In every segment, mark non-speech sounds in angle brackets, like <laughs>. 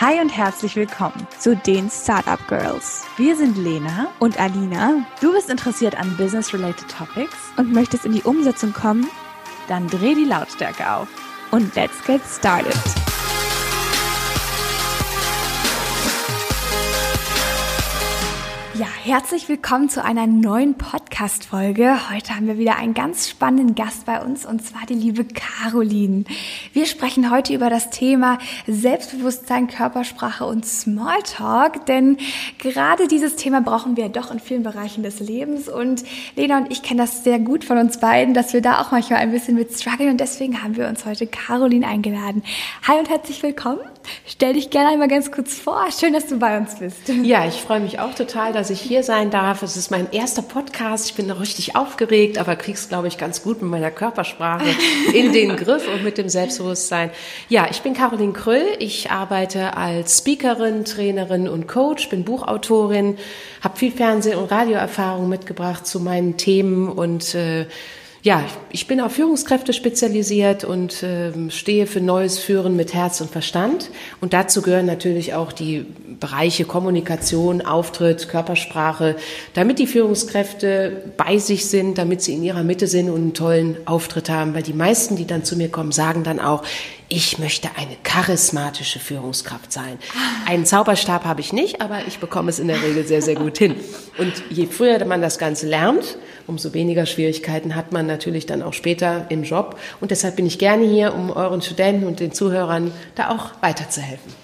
Hi und herzlich willkommen zu den Startup Girls. Wir sind Lena und Alina. Du bist interessiert an Business-related Topics und möchtest in die Umsetzung kommen? Dann dreh die Lautstärke auf und let's get started. Ja, herzlich willkommen zu einer neuen Podcast-Folge. Heute haben wir wieder einen ganz spannenden Gast bei uns und zwar die liebe Caroline. Wir sprechen heute über das Thema Selbstbewusstsein, Körpersprache und Smalltalk, denn gerade dieses Thema brauchen wir doch in vielen Bereichen des Lebens und Lena und ich kennen das sehr gut von uns beiden, dass wir da auch manchmal ein bisschen mit strugglen und deswegen haben wir uns heute Caroline eingeladen. Hi und herzlich willkommen. Stell dich gerne einmal ganz kurz vor. Schön, dass du bei uns bist. Ja, ich freue mich auch total, dass ich hier sein darf. Es ist mein erster Podcast. Ich bin noch richtig aufgeregt, aber krieg's, glaube ich, ganz gut mit meiner Körpersprache <laughs> in den Griff und mit dem Selbstbewusstsein. Ja, ich bin Caroline Kröll. Ich arbeite als Speakerin, Trainerin und Coach, bin Buchautorin, habe viel Fernseh- und Radioerfahrung mitgebracht zu meinen Themen und äh, ja, ich bin auf Führungskräfte spezialisiert und äh, stehe für neues Führen mit Herz und Verstand. Und dazu gehören natürlich auch die Bereiche Kommunikation, Auftritt, Körpersprache, damit die Führungskräfte bei sich sind, damit sie in ihrer Mitte sind und einen tollen Auftritt haben. Weil die meisten, die dann zu mir kommen, sagen dann auch, ich möchte eine charismatische Führungskraft sein. Einen Zauberstab habe ich nicht, aber ich bekomme es in der Regel sehr, sehr gut hin. Und je früher man das Ganze lernt, umso weniger Schwierigkeiten hat man natürlich dann auch später im Job. Und deshalb bin ich gerne hier, um euren Studenten und den Zuhörern da auch weiterzuhelfen.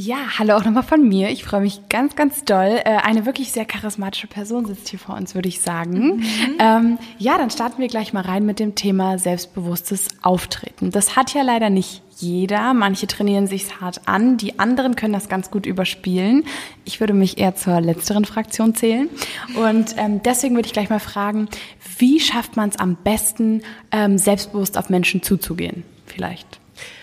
Ja, hallo auch nochmal von mir. Ich freue mich ganz, ganz doll. Äh, eine wirklich sehr charismatische Person sitzt hier vor uns, würde ich sagen. Mhm. Ähm, ja, dann starten wir gleich mal rein mit dem Thema selbstbewusstes Auftreten. Das hat ja leider nicht jeder. Manche trainieren sich's hart an, die anderen können das ganz gut überspielen. Ich würde mich eher zur letzteren Fraktion zählen. Und ähm, deswegen würde ich gleich mal fragen, wie schafft man es am besten, ähm, selbstbewusst auf Menschen zuzugehen? Vielleicht.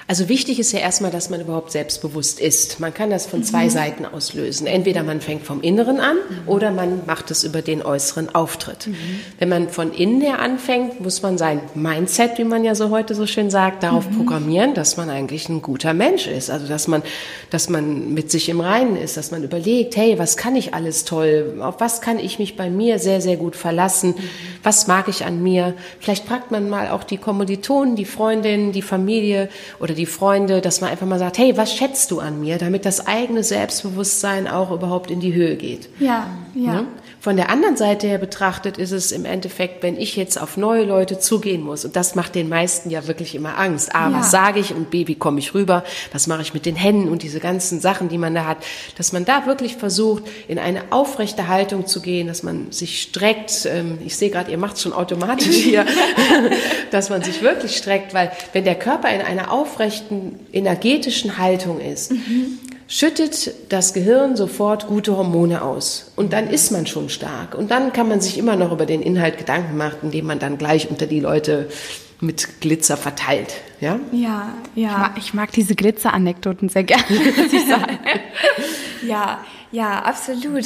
Also wichtig ist ja erstmal, dass man überhaupt selbstbewusst ist. Man kann das von zwei mhm. Seiten auslösen. Entweder man fängt vom Inneren an mhm. oder man macht es über den äußeren Auftritt. Mhm. Wenn man von innen her anfängt, muss man sein Mindset, wie man ja so heute so schön sagt, darauf mhm. programmieren, dass man eigentlich ein guter Mensch ist. Also dass man, dass man mit sich im Reinen ist, dass man überlegt, hey, was kann ich alles toll? Auf was kann ich mich bei mir sehr, sehr gut verlassen? Mhm. Was mag ich an mir? Vielleicht fragt man mal auch die Kommilitonen, die Freundinnen, die Familie oder die Freunde, dass man einfach mal sagt, hey, was schätzt du an mir, damit das eigene Selbstbewusstsein auch überhaupt in die Höhe geht. Ja, ja. Ne? Von der anderen Seite her betrachtet ist es im Endeffekt, wenn ich jetzt auf neue Leute zugehen muss, und das macht den meisten ja wirklich immer Angst. A, ja. was sage ich und B, wie komme ich rüber? Was mache ich mit den Händen und diese ganzen Sachen, die man da hat? Dass man da wirklich versucht, in eine aufrechte Haltung zu gehen, dass man sich streckt. Ähm, ich sehe gerade, ihr macht es schon automatisch hier, <laughs> <laughs> dass man sich wirklich streckt, weil wenn der Körper in einer aufrechten, energetischen Haltung ist, mhm schüttet das Gehirn sofort gute Hormone aus. Und dann ist man schon stark. Und dann kann man sich immer noch über den Inhalt Gedanken machen, indem man dann gleich unter die Leute mit Glitzer verteilt. Ja, ja. ja. Ich, mag, ich mag diese Glitzer-Anekdoten sehr gerne, <laughs> muss ich sagen. <laughs> ja, ja, absolut.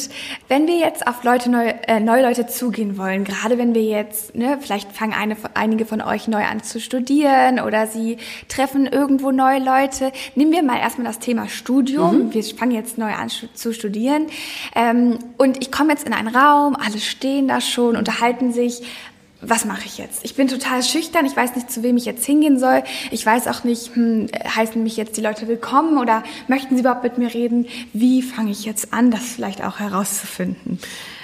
Wenn wir jetzt auf Leute neu, äh, neue Leute zugehen wollen, gerade wenn wir jetzt, ne, vielleicht fangen eine, einige von euch neu an zu studieren oder sie treffen irgendwo neue Leute. Nehmen wir mal erstmal das Thema Studium. Mhm. Wir fangen jetzt neu an zu studieren. Ähm, und ich komme jetzt in einen Raum, alle stehen da schon, unterhalten sich was mache ich jetzt? Ich bin total schüchtern, ich weiß nicht, zu wem ich jetzt hingehen soll. Ich weiß auch nicht, hm, heißen mich jetzt die Leute willkommen oder möchten sie überhaupt mit mir reden? Wie fange ich jetzt an, das vielleicht auch herauszufinden?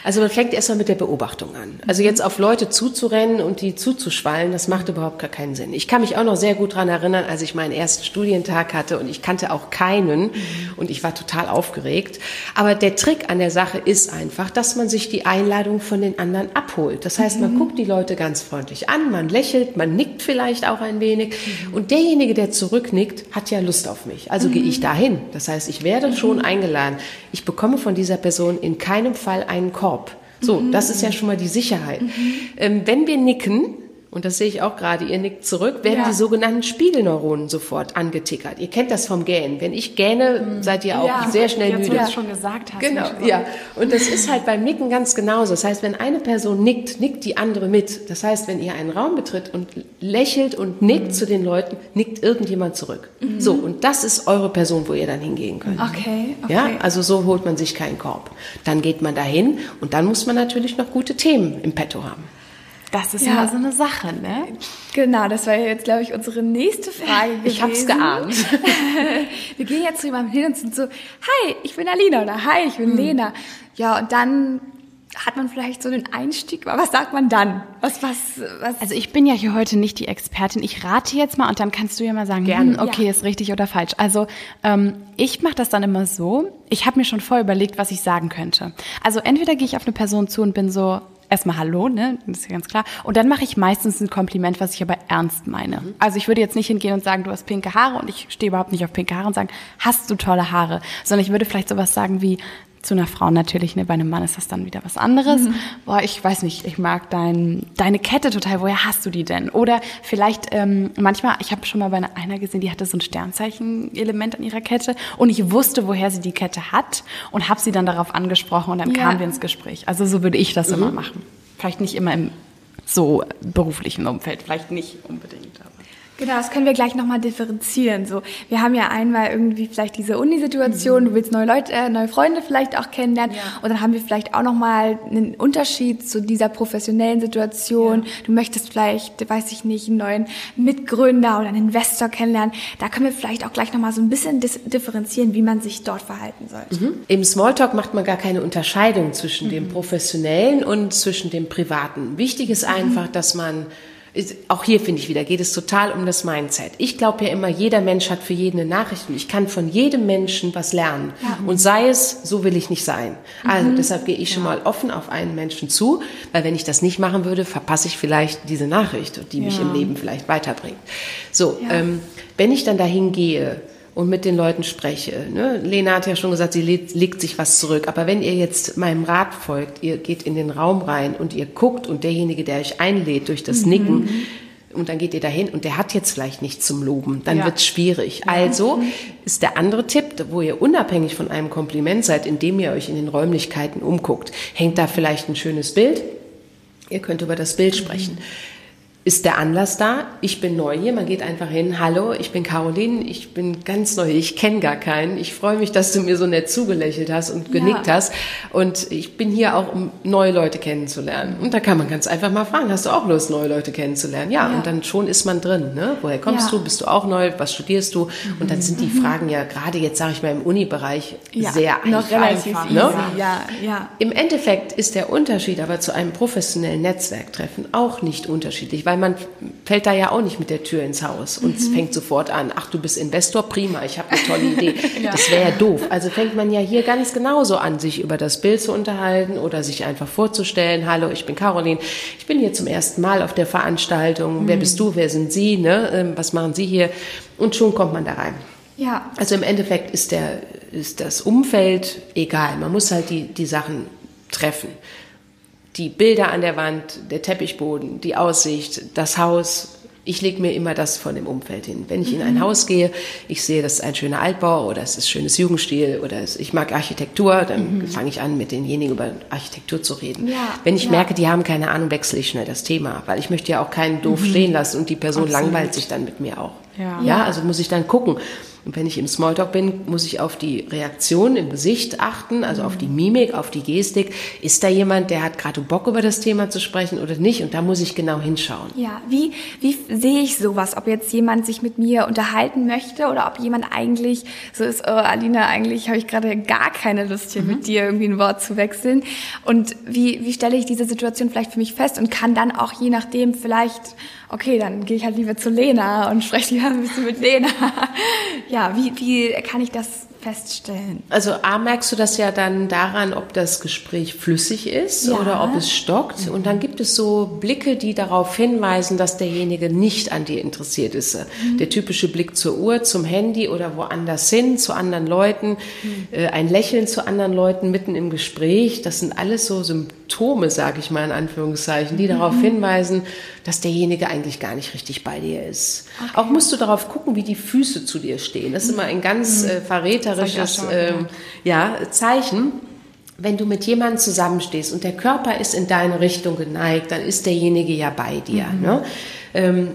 Also man fängt erstmal mit der Beobachtung an. Also jetzt auf Leute zuzurennen und die zuzuschwallen, das macht überhaupt gar keinen Sinn. Ich kann mich auch noch sehr gut dran erinnern, als ich meinen ersten Studientag hatte und ich kannte auch keinen und ich war total aufgeregt. Aber der Trick an der Sache ist einfach, dass man sich die Einladung von den anderen abholt. Das heißt, man mhm. guckt die Leute ganz freundlich an, man lächelt, man nickt vielleicht auch ein wenig mhm. und derjenige, der zurücknickt, hat ja Lust auf mich. Also mhm. gehe ich dahin. Das heißt, ich werde schon eingeladen. Ich bekomme von dieser Person in keinem Fall einen Korb. So, mhm. das ist ja schon mal die Sicherheit. Mhm. Ähm, wenn wir nicken, und das sehe ich auch gerade, ihr nickt zurück, werden ja. die sogenannten Spiegelneuronen sofort angetickert. Ihr kennt das vom Gähnen. Wenn ich gähne, mhm. seid ihr auch ja, sehr schnell jetzt, müde. Ja, schon gesagt hast. Genau, ja. Und das ist halt beim Nicken ganz genauso. Das heißt, wenn eine Person nickt, nickt die andere mit. Das heißt, wenn ihr einen Raum betritt und lächelt und nickt mhm. zu den Leuten, nickt irgendjemand zurück. Mhm. So, und das ist eure Person, wo ihr dann hingehen könnt. Okay, okay. Ja, also so holt man sich keinen Korb. Dann geht man dahin und dann muss man natürlich noch gute Themen im Petto haben. Das ist ja immer so eine Sache, ne? Genau, das war jetzt, glaube ich, unsere nächste Frage gewesen. <laughs> Ich hab's geahnt. <laughs> Wir gehen jetzt zu jemandem hin und sind so, hi, ich bin Alina oder hi, ich bin hm. Lena. Ja, und dann hat man vielleicht so den Einstieg, aber was sagt man dann? Was, was, was? Also ich bin ja hier heute nicht die Expertin. Ich rate jetzt mal und dann kannst du ja mal sagen, Gerne. Hm, okay, ja. ist richtig oder falsch. Also ähm, ich mache das dann immer so. Ich habe mir schon vorher überlegt, was ich sagen könnte. Also entweder gehe ich auf eine Person zu und bin so, erstmal Hallo, ne? Das ist ja ganz klar. Und dann mache ich meistens ein Kompliment, was ich aber ernst meine. Mhm. Also ich würde jetzt nicht hingehen und sagen, du hast pinke Haare und ich stehe überhaupt nicht auf pinke Haare und sagen, hast du tolle Haare, sondern ich würde vielleicht sowas sagen wie, zu einer Frau natürlich, ne, bei einem Mann ist das dann wieder was anderes. Mhm. Boah, ich weiß nicht, ich mag dein, deine Kette total, woher hast du die denn? Oder vielleicht ähm, manchmal, ich habe schon mal bei einer gesehen, die hatte so ein Sternzeichen-Element an ihrer Kette und ich wusste, woher sie die Kette hat und habe sie dann darauf angesprochen und dann ja. kamen wir ins Gespräch. Also so würde ich das mhm. immer machen. Vielleicht nicht immer im so beruflichen Umfeld, vielleicht nicht unbedingt. Genau, das können wir gleich nochmal differenzieren. So, wir haben ja einmal irgendwie vielleicht diese Uni-Situation, mhm. du willst neue Leute, äh, neue Freunde vielleicht auch kennenlernen. Ja. Und dann haben wir vielleicht auch nochmal einen Unterschied zu dieser professionellen Situation. Ja. Du möchtest vielleicht, weiß ich nicht, einen neuen Mitgründer oder einen Investor kennenlernen. Da können wir vielleicht auch gleich nochmal so ein bisschen differenzieren, wie man sich dort verhalten sollte. Mhm. Im Smalltalk macht man gar keine Unterscheidung zwischen mhm. dem professionellen und zwischen dem privaten. Wichtig ist mhm. einfach, dass man auch hier finde ich wieder, geht es total um das Mindset. Ich glaube ja immer, jeder Mensch hat für jeden eine Nachricht und ich kann von jedem Menschen was lernen. Ja. Und sei es, so will ich nicht sein. Also mhm. deshalb gehe ich schon mal offen auf einen Menschen zu, weil wenn ich das nicht machen würde, verpasse ich vielleicht diese Nachricht, die mich ja. im Leben vielleicht weiterbringt. So, ähm, wenn ich dann dahin gehe, und mit den Leuten spreche. Ne? Lena hat ja schon gesagt, sie legt, sich was zurück. Aber wenn ihr jetzt meinem Rat folgt, ihr geht in den Raum rein und ihr guckt und derjenige, der euch einlädt durch das mhm. Nicken, und dann geht ihr dahin und der hat jetzt vielleicht nichts zum Loben, dann ja. wird es schwierig. Ja. Also ist der andere Tipp, wo ihr unabhängig von einem Kompliment seid, indem ihr euch in den Räumlichkeiten umguckt, hängt da vielleicht ein schönes Bild. Ihr könnt über das Bild sprechen. Mhm ist der Anlass da. Ich bin neu hier. Man geht einfach hin. Hallo, ich bin Caroline. Ich bin ganz neu. Ich kenne gar keinen. Ich freue mich, dass du mir so nett zugelächelt hast und genickt ja. hast. Und ich bin hier auch, um neue Leute kennenzulernen. Und da kann man ganz einfach mal fragen, hast du auch Lust, neue Leute kennenzulernen? Ja, ja. und dann schon ist man drin. Ne? Woher kommst ja. du? Bist du auch neu? Was studierst du? Und dann sind die mhm. Fragen ja gerade jetzt, sage ich mal, im Uni-Bereich sehr einfach. Relativ ne? Ja, ja. Im Endeffekt ist der Unterschied aber zu einem professionellen Netzwerktreffen auch nicht unterschiedlich, weil weil man fällt da ja auch nicht mit der Tür ins Haus und mhm. fängt sofort an, ach du bist Investor, prima, ich habe eine tolle Idee. <laughs> ja. Das wäre ja doof. Also fängt man ja hier ganz genauso an, sich über das Bild zu unterhalten oder sich einfach vorzustellen, hallo, ich bin Caroline, ich bin hier zum ersten Mal auf der Veranstaltung, mhm. wer bist du, wer sind Sie, ne? Ähm, was machen Sie hier? Und schon kommt man da rein. Ja. Also im Endeffekt ist, der, ist das Umfeld egal. Man muss halt die, die Sachen treffen die Bilder an der Wand, der Teppichboden, die Aussicht, das Haus. Ich lege mir immer das von dem Umfeld hin. Wenn ich in ein mhm. Haus gehe, ich sehe, das ist ein schöner Altbau oder es ist schönes Jugendstil oder ich mag Architektur, dann mhm. fange ich an, mit denjenigen über Architektur zu reden. Ja, Wenn ich ja. merke, die haben keine Ahnung, wechsle ich schnell das Thema, weil ich möchte ja auch keinen doof mhm. stehen lassen und die Person Absolut. langweilt sich dann mit mir auch. Ja. ja, also muss ich dann gucken. Und wenn ich im Smalltalk bin, muss ich auf die Reaktion im Gesicht achten, also auf die Mimik, auf die Gestik. Ist da jemand, der hat gerade Bock über das Thema zu sprechen oder nicht? Und da muss ich genau hinschauen. Ja, wie, wie sehe ich sowas? Ob jetzt jemand sich mit mir unterhalten möchte oder ob jemand eigentlich so ist, oh, Alina, eigentlich habe ich gerade gar keine Lust hier mhm. mit dir irgendwie ein Wort zu wechseln. Und wie, wie stelle ich diese Situation vielleicht für mich fest und kann dann auch je nachdem vielleicht okay, dann gehe ich halt lieber zu Lena und spreche lieber ein bisschen mit Lena. <laughs> ja, wie, wie kann ich das feststellen? Also A, merkst du das ja dann daran, ob das Gespräch flüssig ist ja. oder ob es stockt. Mhm. Und dann gibt es so Blicke, die darauf hinweisen, dass derjenige nicht an dir interessiert ist. Mhm. Der typische Blick zur Uhr, zum Handy oder woanders hin, zu anderen Leuten, mhm. äh, ein Lächeln zu anderen Leuten mitten im Gespräch. Das sind alles so Symptome, sage ich mal in Anführungszeichen, die darauf mhm. hinweisen, dass derjenige eigentlich gar nicht richtig bei dir ist. Okay. Auch musst du darauf gucken, wie die Füße zu dir stehen. Das ist immer ein ganz mhm. Äh, verräterisches äh, ja, Zeichen. Wenn du mit jemandem zusammenstehst und der Körper ist in deine Richtung geneigt, dann ist derjenige ja bei dir. Mhm. Ne? Ähm,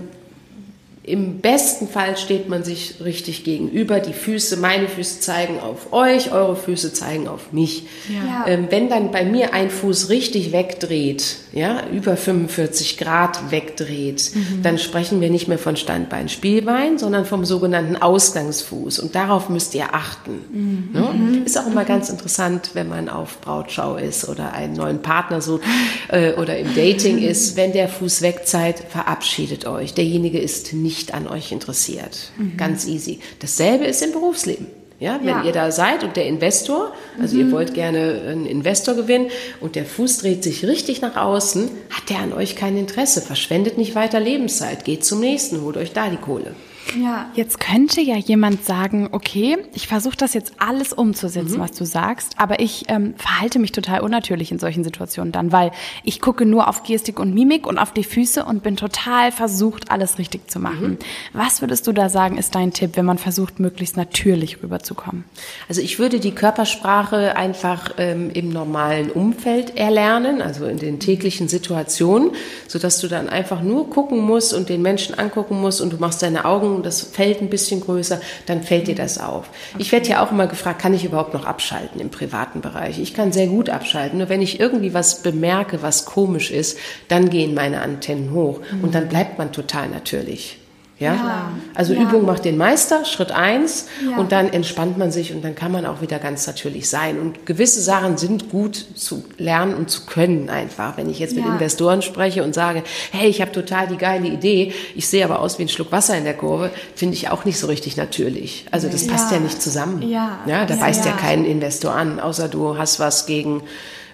im besten Fall steht man sich richtig gegenüber. Die Füße, meine Füße zeigen auf euch, eure Füße zeigen auf mich. Ja. Ähm, wenn dann bei mir ein Fuß richtig wegdreht, ja, über 45 Grad wegdreht, mhm. dann sprechen wir nicht mehr von Standbein, Spielbein, sondern vom sogenannten Ausgangsfuß. Und darauf müsst ihr achten. Mhm. Ne? Mhm. Ist auch immer ganz interessant, wenn man auf Brautschau ist oder einen neuen Partner sucht äh, oder im Dating <laughs> ist. Wenn der Fuß wegzeigt, verabschiedet euch. Derjenige ist nicht nicht an euch interessiert. Mhm. Ganz easy. Dasselbe ist im Berufsleben. Ja, wenn ja. ihr da seid und der Investor, also mhm. ihr wollt gerne einen Investor gewinnen und der Fuß dreht sich richtig nach außen, hat der an euch kein Interesse. Verschwendet nicht weiter Lebenszeit. Geht zum nächsten, holt euch da die Kohle. Ja. Jetzt könnte ja jemand sagen, okay, ich versuche das jetzt alles umzusetzen, mhm. was du sagst, aber ich ähm, verhalte mich total unnatürlich in solchen Situationen dann, weil ich gucke nur auf Gestik und Mimik und auf die Füße und bin total versucht, alles richtig zu machen. Mhm. Was würdest du da sagen, ist dein Tipp, wenn man versucht, möglichst natürlich rüberzukommen? Also ich würde die Körpersprache einfach ähm, im normalen Umfeld erlernen, also in den täglichen Situationen, sodass du dann einfach nur gucken musst und den Menschen angucken musst und du machst deine Augen das Feld ein bisschen größer, dann fällt dir das auf. Okay. Ich werde ja auch immer gefragt, kann ich überhaupt noch abschalten im privaten Bereich? Ich kann sehr gut abschalten. Nur wenn ich irgendwie was bemerke, was komisch ist, dann gehen meine Antennen hoch mhm. und dann bleibt man total natürlich. Ja? ja. Also ja. Übung macht den Meister, Schritt eins, ja. und dann entspannt man sich und dann kann man auch wieder ganz natürlich sein. Und gewisse Sachen sind gut zu lernen und zu können einfach. Wenn ich jetzt mit Investoren spreche und sage, hey, ich habe total die geile Idee, ich sehe aber aus wie ein Schluck Wasser in der Kurve, finde ich auch nicht so richtig natürlich. Also das passt ja nicht zusammen. Ja, da beißt ja kein Investor an, außer du hast was gegen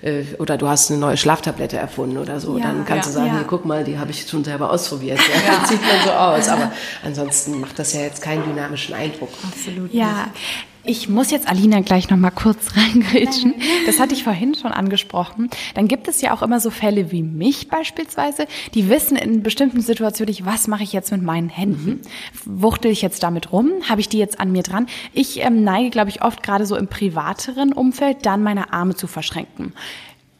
äh, oder du hast eine neue Schlaftablette erfunden oder so, ja, dann kannst ja, du sagen, ja. hier, guck mal, die habe ich schon selber ausprobiert. <laughs> Ja. Dann sieht man so aus. Aber ansonsten macht das ja jetzt keinen dynamischen Eindruck. Absolut. Ja. Nicht. Ich muss jetzt Alina gleich noch mal kurz <laughs> reingrätschen. Das hatte ich vorhin schon angesprochen. Dann gibt es ja auch immer so Fälle wie mich beispielsweise, die wissen in bestimmten Situationen nicht, was mache ich jetzt mit meinen Händen? Mhm. Wuchtel ich jetzt damit rum? Habe ich die jetzt an mir dran? Ich ähm, neige, glaube ich, oft gerade so im privateren Umfeld, dann meine Arme zu verschränken.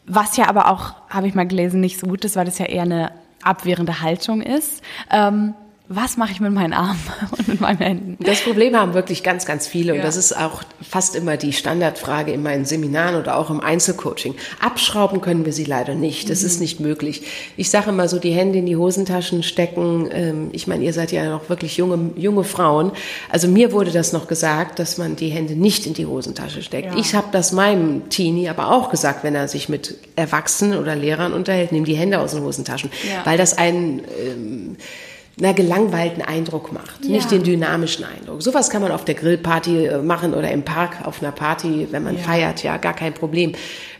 Was ja aber auch, habe ich mal gelesen, nicht so gut ist, weil das ja eher eine abwehrende Haltung ist. Ähm, was mache ich mit meinen Armen <laughs> und mit meinen Händen? Das Problem haben wirklich ganz, ganz viele und ja. das ist auch fast immer die Standardfrage in meinen Seminaren oder auch im Einzelcoaching. Abschrauben können wir sie leider nicht, das mhm. ist nicht möglich. Ich sage immer so, die Hände in die Hosentaschen stecken. Ähm, ich meine, ihr seid ja noch wirklich junge, junge Frauen. Also mir wurde das noch gesagt, dass man die Hände nicht in die Hosentasche steckt. Ja. Ich habe das meinem Teenie aber auch gesagt, wenn er sich mit Erwachsenen oder Lehrern unterhält, nimm die Hände aus den Hosentaschen, ja. weil das einen... Ähm, na, gelangweilten Eindruck macht, ja. nicht den dynamischen Eindruck. Sowas kann man auf der Grillparty äh, machen oder im Park auf einer Party, wenn man ja. feiert, ja, gar kein Problem.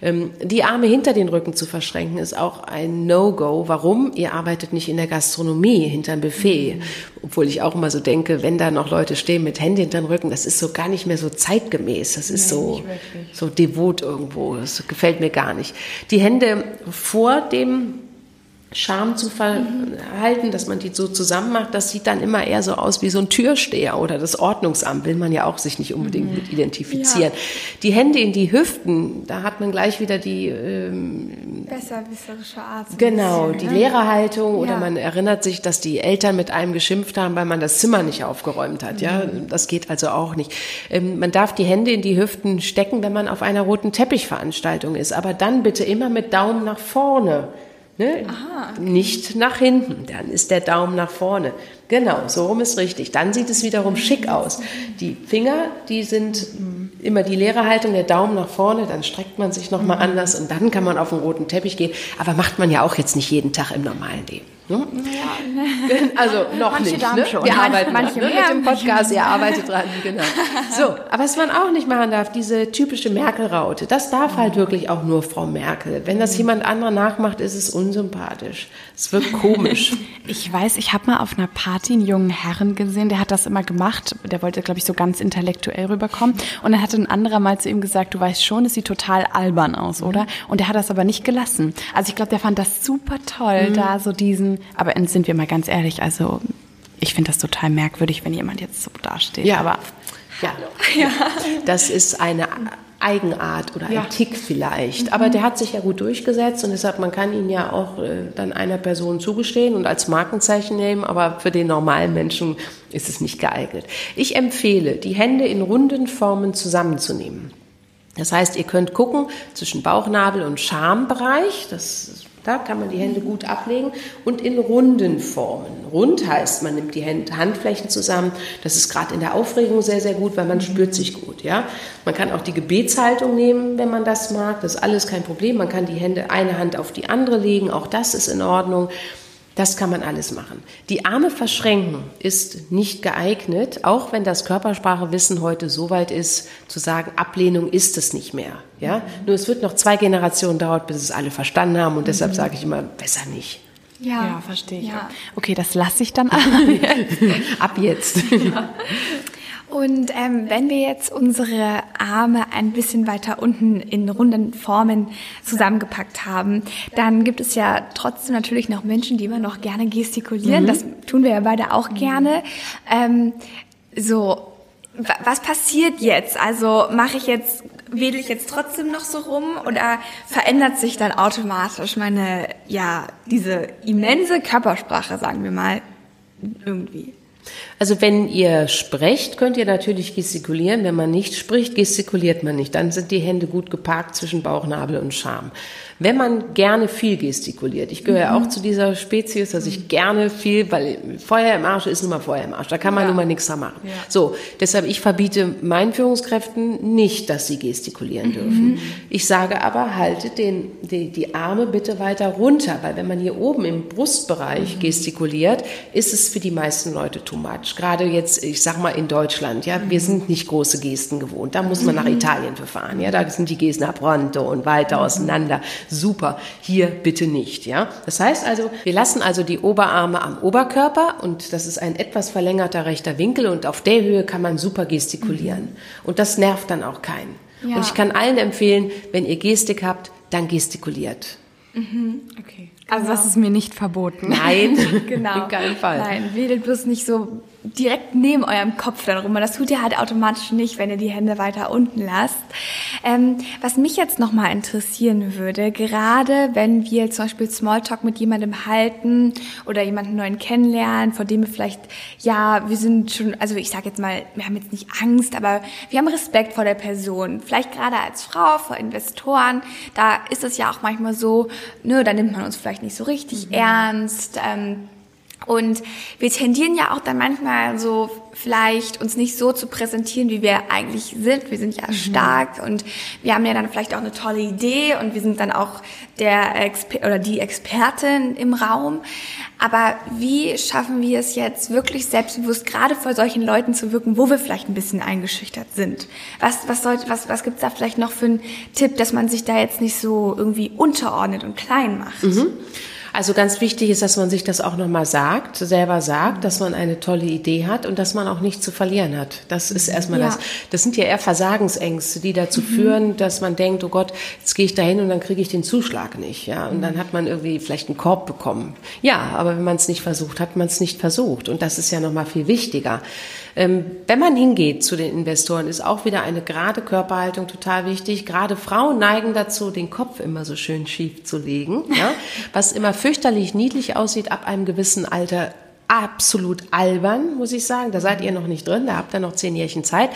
Ähm, die Arme hinter den Rücken zu verschränken ist auch ein No-Go. Warum? Ihr arbeitet nicht in der Gastronomie hinterm Buffet. Mhm. Obwohl ich auch immer so denke, wenn da noch Leute stehen mit Händen hinterm Rücken, das ist so gar nicht mehr so zeitgemäß. Das ist nee, so, so devot irgendwo. Das gefällt mir gar nicht. Die Hände vor dem Charme zu verhalten, dass man die so zusammen macht, das sieht dann immer eher so aus wie so ein Türsteher oder das Ordnungsamt, will man ja auch sich nicht unbedingt mhm. mit identifizieren. Ja. Die Hände in die Hüften, da hat man gleich wieder die ähm, besserwisserische Art. Genau, bisschen, die ne? Lehrerhaltung ja. oder man erinnert sich, dass die Eltern mit einem geschimpft haben, weil man das Zimmer nicht aufgeräumt hat. Mhm. Ja, das geht also auch nicht. Ähm, man darf die Hände in die Hüften stecken, wenn man auf einer roten Teppichveranstaltung ist, aber dann bitte immer mit Daumen nach vorne. Ne? Aha, okay. Nicht nach hinten, dann ist der Daumen nach vorne. Genau, so rum ist richtig. Dann sieht es wiederum schick aus. Die Finger, die sind immer die leere Haltung, der Daumen nach vorne, dann streckt man sich nochmal mhm. anders und dann kann man auf den roten Teppich gehen. Aber macht man ja auch jetzt nicht jeden Tag im normalen Leben. <laughs> Ne? Also noch manche nicht. Ne? schon. Wir Manche- arbeiten manche dran, ne? mit dem Podcast, ihr arbeitet dran, genau. <laughs> So, aber was man auch nicht machen darf, diese typische Merkel-Raute, das darf halt wirklich auch nur Frau Merkel. Wenn das jemand anderer nachmacht, ist es unsympathisch. Es wird komisch. <laughs> Ich weiß, ich habe mal auf einer Party einen jungen Herrn gesehen, der hat das immer gemacht. Der wollte, glaube ich, so ganz intellektuell rüberkommen. Und dann hatte ein anderer mal zu ihm gesagt, du weißt schon, es sieht total albern aus, oder? Und der hat das aber nicht gelassen. Also ich glaube, der fand das super toll, da so diesen, aber sind wir mal ganz ehrlich, also ich finde das total merkwürdig, wenn jemand jetzt so dasteht. Ja. aber Ja. <laughs> Das ist eine Eigenart oder ein Tick vielleicht. Aber der hat sich ja gut durchgesetzt und deshalb, man kann ihn ja auch äh, dann einer Person zugestehen und als Markenzeichen nehmen, aber für den normalen Menschen ist es nicht geeignet. Ich empfehle, die Hände in runden Formen zusammenzunehmen. Das heißt, ihr könnt gucken zwischen Bauchnabel und Schambereich, das, da kann man die Hände gut ablegen und in runden Formen. Rund heißt, man nimmt die Hand, Handflächen zusammen. Das ist gerade in der Aufregung sehr, sehr gut, weil man spürt sich gut. Ja? Man kann auch die Gebetshaltung nehmen, wenn man das mag. Das ist alles kein Problem. Man kann die Hände eine Hand auf die andere legen. Auch das ist in Ordnung. Das kann man alles machen. Die Arme verschränken ist nicht geeignet, auch wenn das Körpersprachewissen heute so weit ist, zu sagen, Ablehnung ist es nicht mehr. Ja? Nur es wird noch zwei Generationen dauern, bis es alle verstanden haben und deshalb sage ich immer, besser nicht. ja, verstehe ich. Ja. Okay, das lasse ich dann <laughs> aber. Ab jetzt. <laughs> Und ähm, wenn wir jetzt unsere Arme ein bisschen weiter unten in runden Formen zusammengepackt haben, dann gibt es ja trotzdem natürlich noch Menschen, die immer noch gerne gestikulieren. Das tun wir ja beide auch gerne. Ähm, so, wa- was passiert jetzt? Also mache ich jetzt, wedel ich jetzt trotzdem noch so rum oder verändert sich dann automatisch meine, ja, diese immense Körpersprache, sagen wir mal, irgendwie? Also wenn ihr sprecht, könnt ihr natürlich gestikulieren. Wenn man nicht spricht, gestikuliert man nicht. Dann sind die Hände gut geparkt zwischen Bauchnabel und Scham. Wenn man gerne viel gestikuliert, ich gehöre auch zu dieser Spezies, dass ich gerne viel, weil Feuer im Arsch ist nun mal Feuer im Arsch, da kann man nun mal nichts dran machen. So, deshalb ich verbiete meinen Führungskräften nicht, dass sie gestikulieren dürfen. Ich sage aber, haltet den, die, die Arme bitte weiter runter, weil wenn man hier oben im Brustbereich gestikuliert, ist es für die meisten Leute too much. Gerade jetzt, ich sag mal in Deutschland, ja, wir sind nicht große Gesten gewohnt. Da muss man nach Italien für fahren, ja, da sind die Gesten ab pronto und weiter auseinander. Super. Hier bitte nicht, ja. Das heißt also, wir lassen also die Oberarme am Oberkörper und das ist ein etwas verlängerter rechter Winkel und auf der Höhe kann man super gestikulieren. Und das nervt dann auch keinen. Ja. Und ich kann allen empfehlen, wenn ihr Gestik habt, dann gestikuliert. Okay. Also das ist mir nicht verboten. Nein, <laughs> Genau. in keinem Fall. Nein, wedelt bloß nicht so direkt neben eurem Kopf dann rum. Das tut ihr halt automatisch nicht, wenn ihr die Hände weiter unten lasst. Ähm, was mich jetzt nochmal interessieren würde, gerade wenn wir zum Beispiel Smalltalk mit jemandem halten oder jemanden neuen kennenlernen, vor dem wir vielleicht, ja, wir sind schon, also ich sage jetzt mal, wir haben jetzt nicht Angst, aber wir haben Respekt vor der Person. Vielleicht gerade als Frau, vor Investoren, da ist es ja auch manchmal so, ne, da nimmt man uns vielleicht nicht so richtig ernst. Ähm, und wir tendieren ja auch dann manchmal so vielleicht uns nicht so zu präsentieren, wie wir eigentlich sind. Wir sind ja stark und wir haben ja dann vielleicht auch eine tolle Idee und wir sind dann auch der Exper oder die Expertin im Raum. Aber wie schaffen wir es jetzt wirklich selbstbewusst gerade vor solchen Leuten zu wirken, wo wir vielleicht ein bisschen eingeschüchtert sind? Was was sollte was was gibt's da vielleicht noch für einen Tipp, dass man sich da jetzt nicht so irgendwie unterordnet und klein macht? Also ganz wichtig ist, dass man sich das auch nochmal sagt, selber sagt, dass man eine tolle Idee hat und dass man auch nichts zu verlieren hat. Das ist erstmal Ja. das. Das sind ja eher Versagensängste, die dazu führen, dass man denkt, oh Gott, jetzt gehe ich dahin und dann kriege ich den Zuschlag nicht. Ja, und dann hat man irgendwie vielleicht einen Korb bekommen. Ja, aber wenn man es nicht versucht, hat man es nicht versucht. Und das ist ja nochmal viel wichtiger. Ähm, wenn man hingeht zu den Investoren, ist auch wieder eine gerade Körperhaltung total wichtig. Gerade Frauen neigen dazu, den Kopf immer so schön schief zu legen, ja? <laughs> was immer fürchterlich niedlich aussieht ab einem gewissen Alter. Absolut albern, muss ich sagen. Da seid ihr noch nicht drin, da habt ihr noch zehn Jährchen Zeit.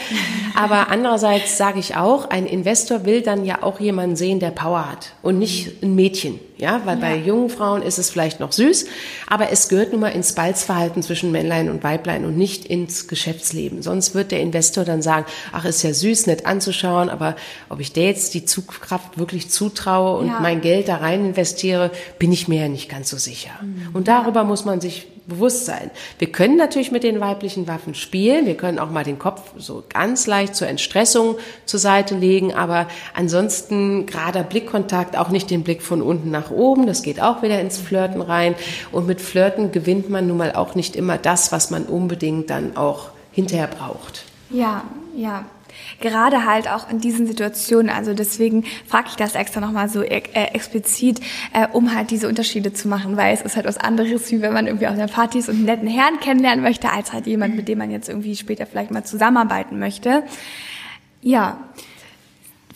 Aber <laughs> andererseits sage ich auch, ein Investor will dann ja auch jemanden sehen, der Power hat und nicht ein Mädchen. Ja, weil ja. bei jungen Frauen ist es vielleicht noch süß, aber es gehört nun mal ins Balzverhalten zwischen Männlein und Weiblein und nicht ins Geschäftsleben. Sonst wird der Investor dann sagen, ach, ist ja süß, nett anzuschauen, aber ob ich der jetzt die Zugkraft wirklich zutraue und ja. mein Geld da rein investiere, bin ich mir ja nicht ganz so sicher. Mhm. Und darüber muss man sich bewusst sein. Wir können natürlich mit den weiblichen Waffen spielen. Wir können auch mal den Kopf so ganz leicht zur Entstressung zur Seite legen. Aber ansonsten gerader Blickkontakt, auch nicht den Blick von unten nach oben. Das geht auch wieder ins Flirten rein. Und mit Flirten gewinnt man nun mal auch nicht immer das, was man unbedingt dann auch hinterher braucht. Ja, ja. Gerade halt auch in diesen Situationen, also deswegen frage ich das extra nochmal so äh, explizit, äh, um halt diese Unterschiede zu machen, weil es ist halt was anderes, wie wenn man irgendwie auf einer Party ist und einen netten Herrn kennenlernen möchte, als halt jemand, mit dem man jetzt irgendwie später vielleicht mal zusammenarbeiten möchte. Ja.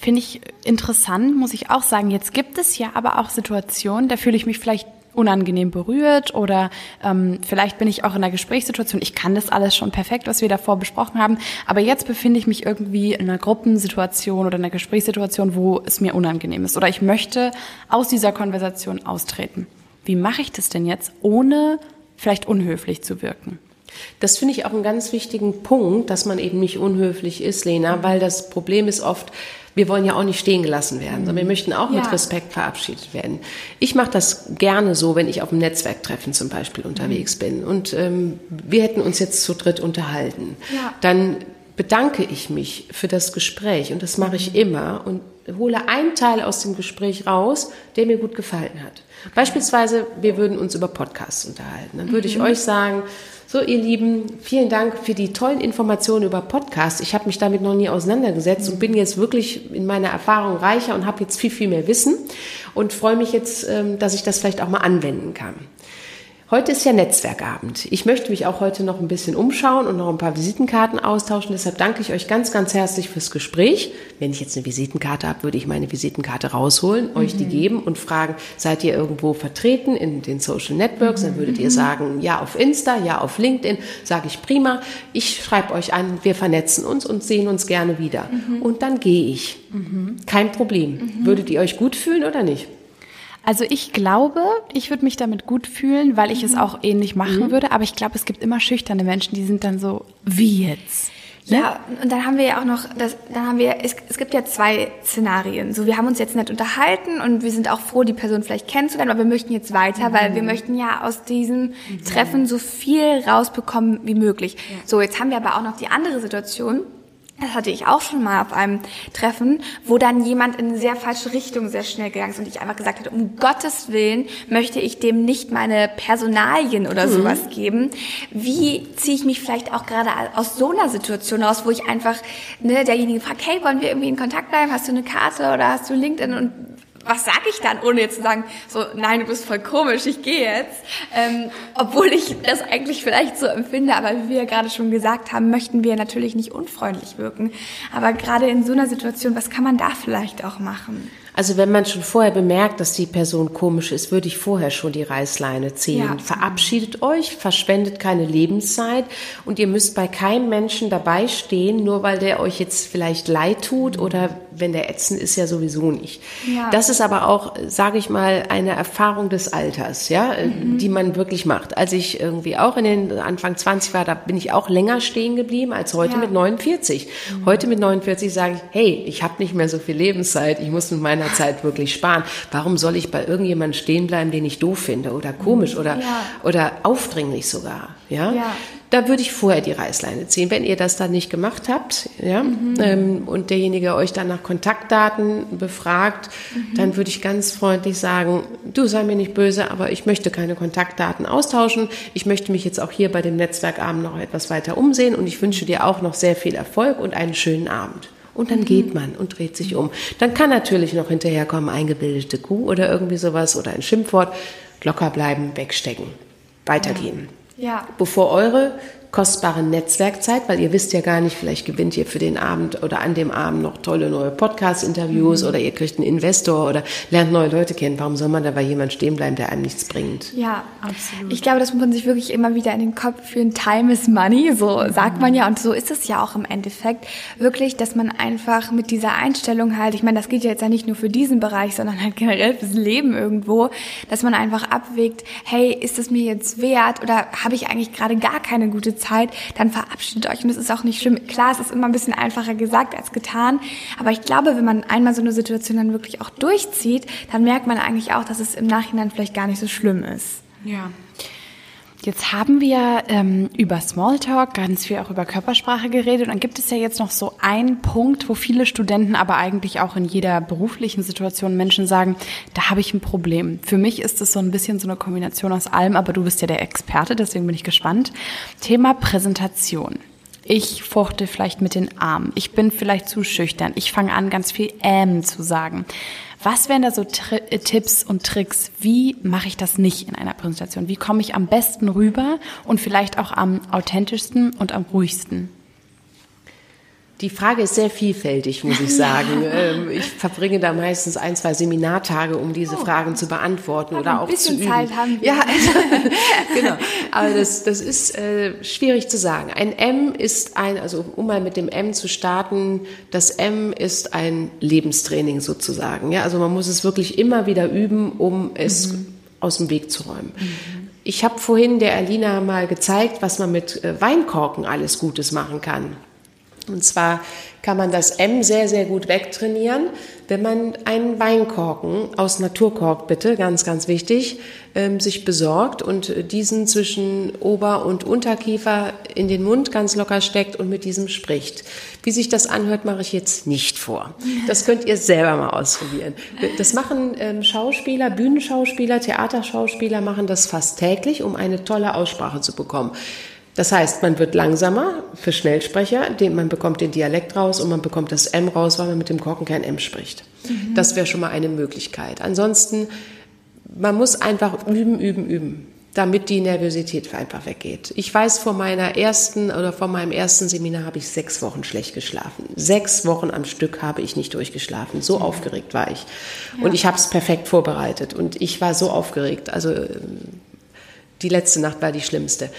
Finde ich interessant, muss ich auch sagen. Jetzt gibt es ja aber auch Situationen, da fühle ich mich vielleicht unangenehm berührt oder ähm, vielleicht bin ich auch in einer Gesprächssituation. Ich kann das alles schon perfekt, was wir davor besprochen haben, aber jetzt befinde ich mich irgendwie in einer Gruppensituation oder in einer Gesprächssituation, wo es mir unangenehm ist oder ich möchte aus dieser Konversation austreten. Wie mache ich das denn jetzt, ohne vielleicht unhöflich zu wirken? Das finde ich auch einen ganz wichtigen Punkt, dass man eben nicht unhöflich ist, Lena, weil das Problem ist oft, wir wollen ja auch nicht stehen gelassen werden, sondern wir möchten auch ja. mit Respekt verabschiedet werden. Ich mache das gerne so, wenn ich auf einem Netzwerktreffen zum Beispiel unterwegs mhm. bin und ähm, wir hätten uns jetzt zu dritt unterhalten. Ja. Dann bedanke ich mich für das Gespräch und das mache ich mhm. immer und hole einen Teil aus dem Gespräch raus, der mir gut gefallen hat. Beispielsweise, wir würden uns über Podcasts unterhalten. Dann würde mhm. ich euch sagen, so, ihr Lieben, vielen Dank für die tollen Informationen über Podcasts. Ich habe mich damit noch nie auseinandergesetzt und bin jetzt wirklich in meiner Erfahrung reicher und habe jetzt viel, viel mehr Wissen und freue mich jetzt, ähm, dass ich das vielleicht auch mal anwenden kann. Heute ist ja Netzwerkabend. Ich möchte mich auch heute noch ein bisschen umschauen und noch ein paar Visitenkarten austauschen. Deshalb danke ich euch ganz, ganz herzlich fürs Gespräch. Wenn ich jetzt eine Visitenkarte habe, würde ich meine Visitenkarte rausholen, mhm. euch die mhm. geben und fragen, seid ihr irgendwo vertreten in den Social Networks? Dann würdet ihr mhm. sagen, ja auf Insta, ja auf LinkedIn. Sage ich prima. Ich schreibe euch an, wir vernetzen uns und sehen uns gerne wieder. Mhm. Und dann gehe ich. Mhm. Kein Problem. Würdet ihr euch gut fühlen oder nicht? Also ich glaube, ich würde mich damit gut fühlen, weil ich mhm. es auch ähnlich machen mhm. würde. Aber ich glaube, es gibt immer schüchterne Menschen, die sind dann so, wie jetzt? Ne? Ja, und dann haben wir ja auch noch, das, dann haben wir, es, es gibt ja zwei Szenarien. So, wir haben uns jetzt nicht unterhalten und wir sind auch froh, die Person vielleicht kennenzulernen, aber wir möchten jetzt weiter, mhm. weil wir möchten ja aus diesem mhm. Treffen so viel rausbekommen wie möglich. Ja. So, jetzt haben wir aber auch noch die andere Situation das hatte ich auch schon mal auf einem Treffen, wo dann jemand in eine sehr falsche Richtung sehr schnell gegangen ist und ich einfach gesagt hatte, um Gottes Willen möchte ich dem nicht meine Personalien oder mhm. sowas geben. Wie ziehe ich mich vielleicht auch gerade aus so einer Situation raus, wo ich einfach ne, derjenige fragt, hey, wollen wir irgendwie in Kontakt bleiben? Hast du eine Karte oder hast du LinkedIn? Und was sage ich dann, ohne jetzt zu sagen, so, nein, du bist voll komisch, ich gehe jetzt. Ähm, obwohl ich das eigentlich vielleicht so empfinde, aber wie wir gerade schon gesagt haben, möchten wir natürlich nicht unfreundlich wirken. Aber gerade in so einer Situation, was kann man da vielleicht auch machen? Also wenn man schon vorher bemerkt, dass die Person komisch ist, würde ich vorher schon die Reißleine ziehen. Ja. Verabschiedet euch, verschwendet keine Lebenszeit und ihr müsst bei keinem Menschen dabei stehen, nur weil der euch jetzt vielleicht leid tut oder wenn der ätzend ist, ja sowieso nicht. Ja. Das ist aber auch, sage ich mal, eine Erfahrung des Alters, ja, mhm. die man wirklich macht. Als ich irgendwie auch in den Anfang 20 war, da bin ich auch länger stehen geblieben als heute ja. mit 49. Mhm. Heute mit 49 sage ich, hey, ich habe nicht mehr so viel Lebenszeit, ich muss mit meiner meiner Zeit wirklich sparen. Warum soll ich bei irgendjemandem stehen bleiben, den ich doof finde oder komisch oder, ja. oder aufdringlich sogar? Ja? ja? Da würde ich vorher die Reißleine ziehen. Wenn ihr das dann nicht gemacht habt ja, mhm. ähm, und derjenige euch dann nach Kontaktdaten befragt, mhm. dann würde ich ganz freundlich sagen, du sei mir nicht böse, aber ich möchte keine Kontaktdaten austauschen. Ich möchte mich jetzt auch hier bei dem Netzwerkabend noch etwas weiter umsehen und ich wünsche dir auch noch sehr viel Erfolg und einen schönen Abend. Und dann geht man und dreht sich um. Dann kann natürlich noch hinterherkommen, eingebildete Kuh oder irgendwie sowas oder ein Schimpfwort. Locker bleiben, wegstecken, weitergehen. Ja. Bevor eure kostbare Netzwerkzeit, weil ihr wisst ja gar nicht, vielleicht gewinnt ihr für den Abend oder an dem Abend noch tolle neue Podcast-Interviews mhm. oder ihr kriegt einen Investor oder lernt neue Leute kennen. Warum soll man da bei jemand stehen bleiben, der einem nichts bringt? Ja, absolut. Ich glaube, das muss man sich wirklich immer wieder in den Kopf führen. Time is money, so mhm. sagt man ja und so ist es ja auch im Endeffekt. Wirklich, dass man einfach mit dieser Einstellung halt, ich meine, das geht ja jetzt ja nicht nur für diesen Bereich, sondern halt generell fürs Leben irgendwo, dass man einfach abwägt, hey, ist es mir jetzt wert oder habe ich eigentlich gerade gar keine gute Zeit? Zeit, dann verabschiedet euch. Und es ist auch nicht schlimm. Klar, es ist immer ein bisschen einfacher gesagt als getan. Aber ich glaube, wenn man einmal so eine Situation dann wirklich auch durchzieht, dann merkt man eigentlich auch, dass es im Nachhinein vielleicht gar nicht so schlimm ist. Ja. Jetzt haben wir ähm, über Smalltalk ganz viel auch über Körpersprache geredet. Und dann gibt es ja jetzt noch so einen Punkt, wo viele Studenten, aber eigentlich auch in jeder beruflichen Situation Menschen sagen, da habe ich ein Problem. Für mich ist es so ein bisschen so eine Kombination aus allem, aber du bist ja der Experte, deswegen bin ich gespannt. Thema Präsentation. Ich fuchte vielleicht mit den Armen. Ich bin vielleicht zu schüchtern. Ich fange an, ganz viel ähm zu sagen. Was wären da so Tri äh, Tipps und Tricks? Wie mache ich das nicht in einer Präsentation? Wie komme ich am besten rüber und vielleicht auch am authentischsten und am ruhigsten? Die Frage ist sehr vielfältig, muss ich <laughs> sagen. Ähm, ich verbringe da meistens ein, zwei Seminartage, um diese oh. Fragen zu beantworten oder auch zu üben. Zeit haben wir. Ja, <laughs> also, genau. Aber das, das ist äh, schwierig zu sagen. Ein M ist ein, also um mal mit dem M zu starten, das M ist ein Lebenstraining sozusagen. Ja, also man muss es wirklich immer wieder üben, um es mhm. aus dem Weg zu räumen. Mhm. Ich habe vorhin der Alina mal gezeigt, was man mit äh, Weinkorken alles Gutes machen kann. Und zwar kann man das M sehr, sehr gut wegtrainieren, wenn man einen Weinkorken aus Naturkork, bitte, ganz, ganz wichtig, ähm, sich besorgt und diesen zwischen Ober- und Unterkiefer in den Mund ganz locker steckt und mit diesem spricht. Wie sich das anhört, mache ich jetzt nicht vor. Das könnt ihr selber mal ausprobieren. Das machen ähm, Schauspieler, Bühnenschauspieler, Theaterschauspieler machen das fast täglich, um eine tolle Aussprache zu bekommen. Das heißt, man wird langsamer für Schnellsprecher, man bekommt den Dialekt raus und man bekommt das M raus, weil man mit dem Korken kein M spricht. Mhm. Das wäre schon mal eine Möglichkeit. Ansonsten, man muss einfach üben, üben, üben, damit die Nervosität einfach weggeht. Ich weiß, vor meiner ersten oder vor meinem ersten Seminar habe ich sechs Wochen schlecht geschlafen. Sechs Wochen am Stück habe ich nicht durchgeschlafen. So mhm. aufgeregt war ich. Ja. Und ich habe es perfekt vorbereitet und ich war so aufgeregt. Also die letzte Nacht war die schlimmste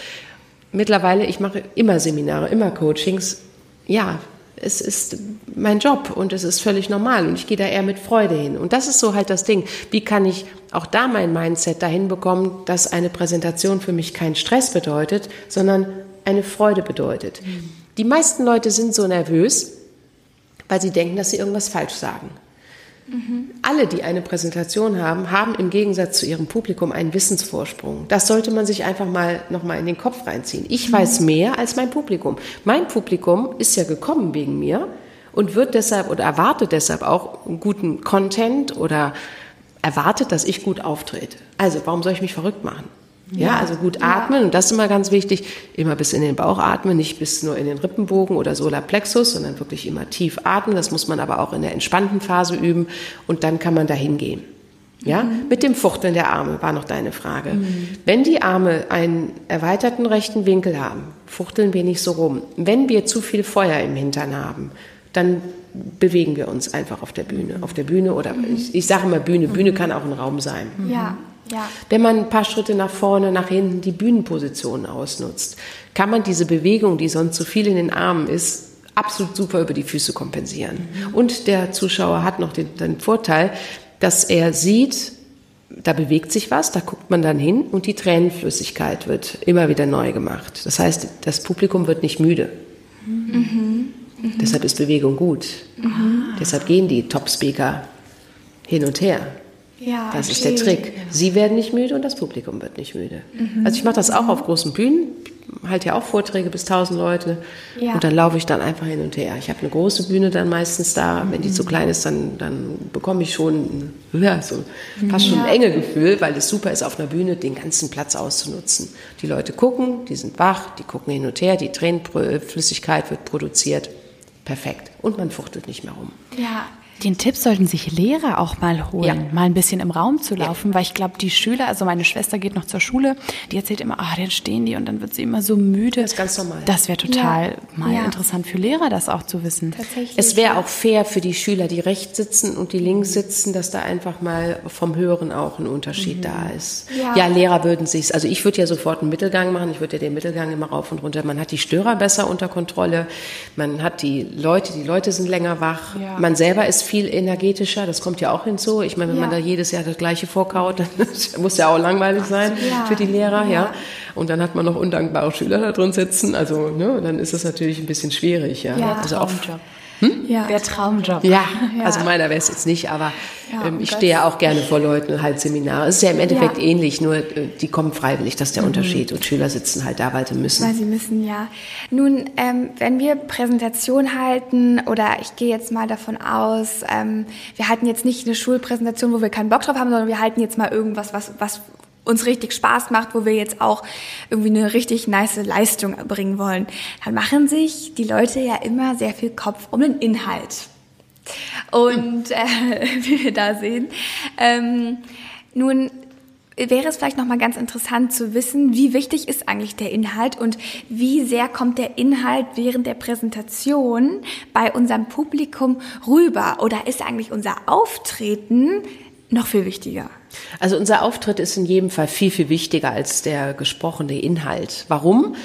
mittlerweile, ich mache immer Seminare, immer Coachings. Ja, es ist mein Job und es ist völlig normal und ich gehe da eher mit Freude hin. Und das ist so halt das Ding. Wie kann ich auch da mein Mindset dahin bekommen, dass eine Präsentation für mich kein Stress bedeutet, sondern eine Freude bedeutet? Die meisten Leute sind so nervös, weil sie denken, dass sie irgendwas falsch sagen. Mhm. Alle, die eine Präsentation haben, haben im Gegensatz zu ihrem Publikum einen Wissensvorsprung. Das sollte man sich einfach mal nochmal in den Kopf reinziehen. Ich mhm. weiß mehr als mein Publikum. Mein Publikum ist ja gekommen wegen mir und wird deshalb oder erwartet deshalb auch guten Content oder erwartet, dass ich gut auftrete. Also, warum soll ich mich verrückt machen? Ja, also gut atmen und das ist immer ganz wichtig. Immer bis in den Bauch atmen, nicht bis nur in den Rippenbogen oder Solarplexus, sondern wirklich immer tief atmen. Das muss man aber auch in der entspannten Phase üben und dann kann man dahin gehen. Ja, mhm. mit dem Fuchteln der Arme war noch deine Frage. Mhm. Wenn die Arme einen erweiterten rechten Winkel haben, fuchteln wir nicht so rum. Wenn wir zu viel Feuer im Hintern haben, dann bewegen wir uns einfach auf der Bühne. Auf der Bühne oder mhm. ich, ich sage immer Bühne, Bühne mhm. kann auch ein Raum sein. Ja. Ja. Wenn man ein paar Schritte nach vorne, nach hinten die Bühnenposition ausnutzt, kann man diese Bewegung, die sonst zu viel in den Armen ist, absolut super über die Füße kompensieren. Mhm. Und der Zuschauer hat noch den, den Vorteil, dass er sieht, da bewegt sich was, da guckt man dann hin und die Tränenflüssigkeit wird immer wieder neu gemacht. Das heißt, das Publikum wird nicht müde. Mhm. Mhm. Deshalb ist Bewegung gut. Mhm. Deshalb gehen die Top-Speaker hin und her. Ja, das okay. ist der Trick. Sie werden nicht müde und das Publikum wird nicht müde. Mhm. Also ich mache das auch auf großen Bühnen, halte ja auch Vorträge bis 1000 Leute ja. und dann laufe ich dann einfach hin und her. Ich habe eine große Bühne dann meistens da. Mhm. Wenn die zu mhm. klein ist, dann, dann bekomme ich schon ja, so fast schon ein enge Gefühl, weil es super ist, auf einer Bühne den ganzen Platz auszunutzen. Die Leute gucken, die sind wach, die gucken hin und her, die Tränenflüssigkeit wird produziert. Perfekt. Und man fuchtelt nicht mehr rum. Ja, Den Tipp sollten sich Lehrer auch mal holen, ja. mal ein bisschen im Raum zu laufen, ja. weil ich glaube, die Schüler, also meine Schwester geht noch zur Schule, die erzählt immer, ah, dann stehen die und dann wird sie immer so müde. Das ist ganz normal. Das wäre total ja. mal interessant für Lehrer, das auch zu wissen. Tatsächlich. Es wäre auch fair für die Schüler, die rechts sitzen und die links sitzen, dass da einfach mal vom Hören auch ein Unterschied mhm. da ist. Ja. Lehrer würden sich, also ich würde ja sofort einen Mittelgang machen, ich würde ja den Mittelgang immer rauf und runter. Man hat die Störer besser unter Kontrolle, man hat die Leute, die Leute sind länger wach, man selber ist viel energetischer, das kommt ja auch hinzu. Ich meine, wenn ja. man da jedes Jahr das Gleiche vorkaut, dann <laughs> muss ja auch langweilig sein ja. für die Lehrer, ja. ja. Und dann hat man noch undankbare Schüler da drin sitzen, also ne, dann ist das natürlich ein bisschen schwierig, ja. ja also auch hm? Ja. Der Traumjob. Ja, <laughs> ja. also meiner wäre es jetzt nicht, aber ja, ähm, ich stehe ja auch gerne vor Leuten und halt Seminare. Es ist ja im Endeffekt ähnlich, nur äh, die kommen freiwillig, das ist der mhm. Unterschied. Und Schüler sitzen halt da, weil sie müssen. Weil sie müssen, ja. Nun, ähm, wenn wir Präsentation halten, oder ich gehe jetzt mal davon aus, ähm, wir halten jetzt nicht eine Schulpräsentation, wo wir keinen Bock drauf haben, sondern wir halten jetzt mal irgendwas, was, was uns richtig Spaß macht, wo wir jetzt auch irgendwie eine richtig nice Leistung erbringen wollen, dann machen sich die Leute ja immer sehr viel Kopf um den Inhalt. Und äh, <laughs> wie wir da sehen, ähm, nun wäre es vielleicht noch mal ganz interessant zu wissen, wie wichtig ist eigentlich der Inhalt und wie sehr kommt der Inhalt während der Präsentation bei unserem Publikum rüber oder ist eigentlich unser Auftreten noch viel wichtiger? Also unser Auftritt ist in jedem Fall viel, viel wichtiger als der gesprochene Inhalt. Warum?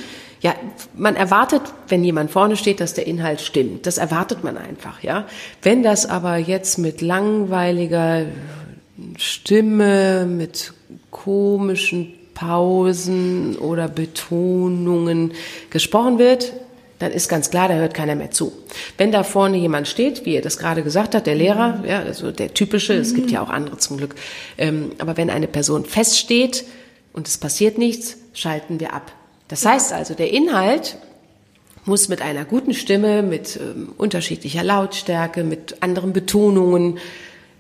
Ja, man erwartet, wenn jemand vorne steht, dass der Inhalt stimmt. Das erwartet man einfach, ja. Wenn das aber jetzt mit langweiliger Stimme, mit komischen Pausen oder Betonungen gesprochen wird, dann ist ganz klar, da hört keiner mehr zu. Wenn da vorne jemand steht, wie er das gerade gesagt hat, der Lehrer, ja, also der typische, mhm. es gibt ja auch andere zum Glück, ähm, aber wenn eine Person feststeht und es passiert nichts, schalten wir ab. Das heißt also, der Inhalt muss mit einer guten Stimme, mit ähm, unterschiedlicher Lautstärke, mit anderen Betonungen,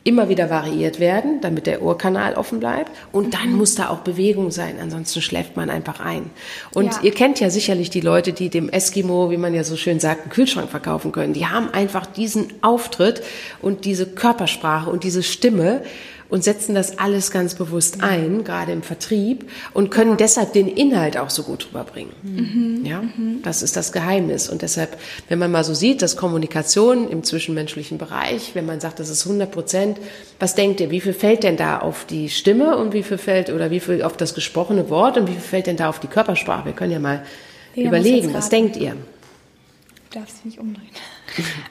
immer wieder variiert werden, damit der Ohrkanal offen bleibt. Und dann mhm. muss da auch Bewegung sein, ansonsten schläft man einfach ein. Und ja. ihr kennt ja sicherlich die Leute, die dem Eskimo, wie man ja so schön sagt, einen Kühlschrank verkaufen können. Die haben einfach diesen Auftritt und diese Körpersprache und diese Stimme und setzen das alles ganz bewusst ein, gerade im Vertrieb, und können deshalb den Inhalt auch so gut rüberbringen. Mhm. Ja, mhm. das ist das Geheimnis. Und deshalb, wenn man mal so sieht, dass Kommunikation im zwischenmenschlichen Bereich, wenn man sagt, das ist 100 Prozent, was denkt ihr, wie viel fällt denn da auf die Stimme und wie viel fällt, oder wie viel auf das gesprochene Wort und wie viel fällt denn da auf die Körpersprache? Wir können ja mal ja, überlegen, was denkt ihr? Du darfst nicht umdrehen.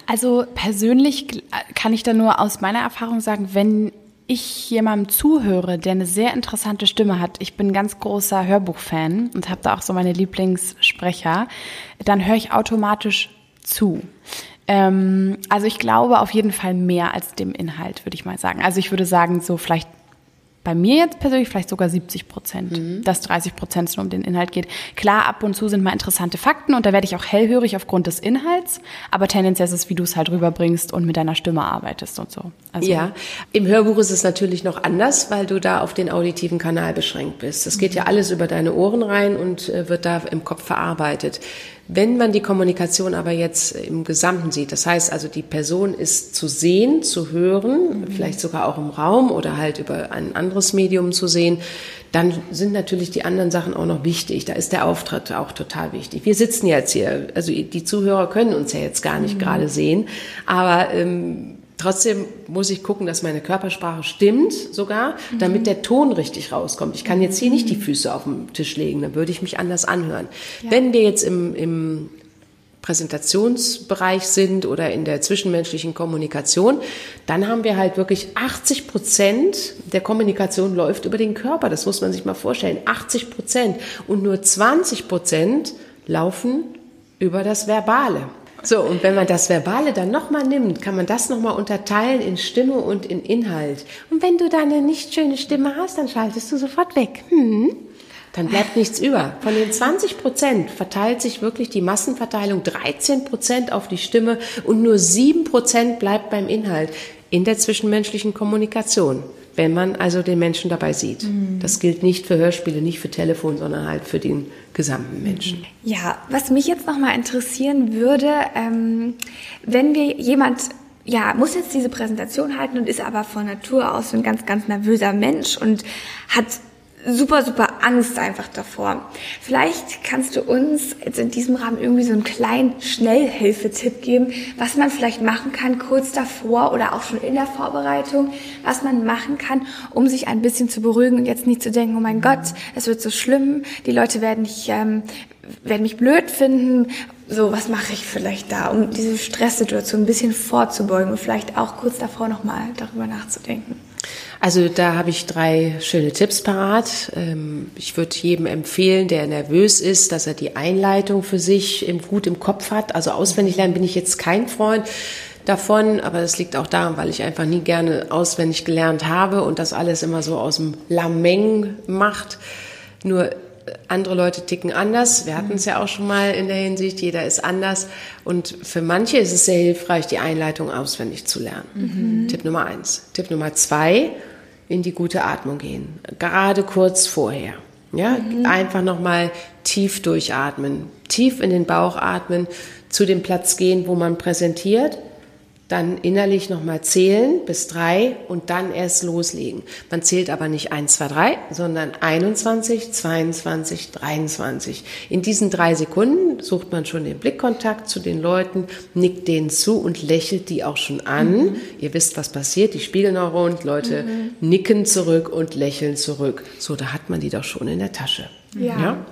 Also persönlich kann ich da nur aus meiner Erfahrung sagen, wenn ich jemandem zuhöre, der eine sehr interessante Stimme hat, ich bin ganz großer Hörbuchfan und habe da auch so meine Lieblingssprecher, dann höre ich automatisch zu. Ähm, also ich glaube auf jeden Fall mehr als dem Inhalt, würde ich mal sagen. Also ich würde sagen, so vielleicht bei mir jetzt persönlich vielleicht sogar 70 Prozent, mhm. dass 30 Prozent nur um den Inhalt geht. Klar, ab und zu sind mal interessante Fakten und da werde ich auch hellhörig aufgrund des Inhalts, aber tendenziell ist es, wie du es halt rüberbringst und mit deiner Stimme arbeitest und so. Also ja, im Hörbuch ist es natürlich noch anders, weil du da auf den auditiven Kanal beschränkt bist. Das geht mhm. ja alles über deine Ohren rein und äh, wird da im Kopf verarbeitet. Wenn man die Kommunikation aber jetzt im Gesamten sieht, das heißt also, die Person ist zu sehen, zu hören, mhm. vielleicht sogar auch im Raum oder halt über ein anderes Medium zu sehen, dann sind natürlich die anderen Sachen auch noch wichtig. Da ist der Auftritt auch total wichtig. Wir sitzen jetzt hier, also die Zuhörer können uns ja jetzt gar nicht mhm. gerade sehen, aber ähm, Trotzdem muss ich gucken, dass meine Körpersprache stimmt sogar, damit mhm. der Ton richtig rauskommt. Ich kann jetzt hier nicht die mhm. Füße auf den Tisch legen, dann würde ich mich anders anhören. Ja. Wenn wir jetzt im, im Präsentationsbereich sind oder in der zwischenmenschlichen Kommunikation, dann haben wir halt wirklich 80 Prozent der Kommunikation läuft über den Körper. Das muss man sich mal vorstellen. 80 Prozent. Und nur 20 Prozent laufen über das Verbale. So, und wenn man das Verbale dann nochmal nimmt, kann man das nochmal unterteilen in Stimme und in Inhalt. Und wenn du da eine nicht schöne Stimme hast, dann schaltest du sofort weg. Hm? Dann bleibt nichts über. Von den 20 Prozent verteilt sich wirklich die Massenverteilung 13 Prozent auf die Stimme und nur 7 Prozent bleibt beim Inhalt in der zwischenmenschlichen Kommunikation wenn man also den Menschen dabei sieht. Mhm. Das gilt nicht für Hörspiele, nicht für Telefon, sondern halt für den gesamten Menschen. Ja, was mich jetzt nochmal interessieren würde, ähm, wenn wir jemand ja, muss jetzt diese Präsentation halten und ist aber von Natur aus ein ganz, ganz nervöser Mensch und hat super, super Angst einfach davor. Vielleicht kannst du uns jetzt in diesem Rahmen irgendwie so einen kleinen Schnellhilfetipp geben, was man vielleicht machen kann kurz davor oder auch schon in der Vorbereitung, was man machen kann, um sich ein bisschen zu beruhigen und jetzt nicht zu denken, oh mein Gott, es wird so schlimm, die Leute werden nicht, ähm, werden mich blöd finden. So, was mache ich vielleicht da, um diese Stresssituation ein bisschen vorzubeugen und vielleicht auch kurz davor nochmal darüber nachzudenken? Also da habe ich drei schöne Tipps parat. Ähm, ich würde jedem empfehlen, der nervös ist, dass er die Einleitung für sich gut im Kopf hat. Also auswendig lernen bin ich jetzt kein Freund davon, aber das liegt auch daran, weil ich einfach nie gerne auswendig gelernt habe und das alles immer so aus dem Lameng macht. Nur andere Leute ticken anders. Wir hatten es ja auch schon mal in der Hinsicht, jeder ist anders. Und für manche ist es sehr hilfreich, die Einleitung auswendig zu lernen. Mhm. Tipp Nummer eins. Tipp Nummer zwei, in die gute Atmung gehen. Gerade kurz vorher. Ja, mhm. einfach nochmal tief durchatmen. Tief in den Bauch atmen, zu dem Platz gehen, wo man präsentiert dann innerlich nochmal zählen bis drei und dann erst loslegen. Man zählt aber nicht eins, zwei, drei, sondern 21, 22, 23. In diesen drei Sekunden sucht man schon den Blickkontakt zu den Leuten, nickt denen zu und lächelt die auch schon an. Mhm. Ihr wisst, was passiert. Die Spiegelneuronen, Leute mhm. nicken zurück und lächeln zurück. So, da hat man die doch schon in der Tasche. ja? ja?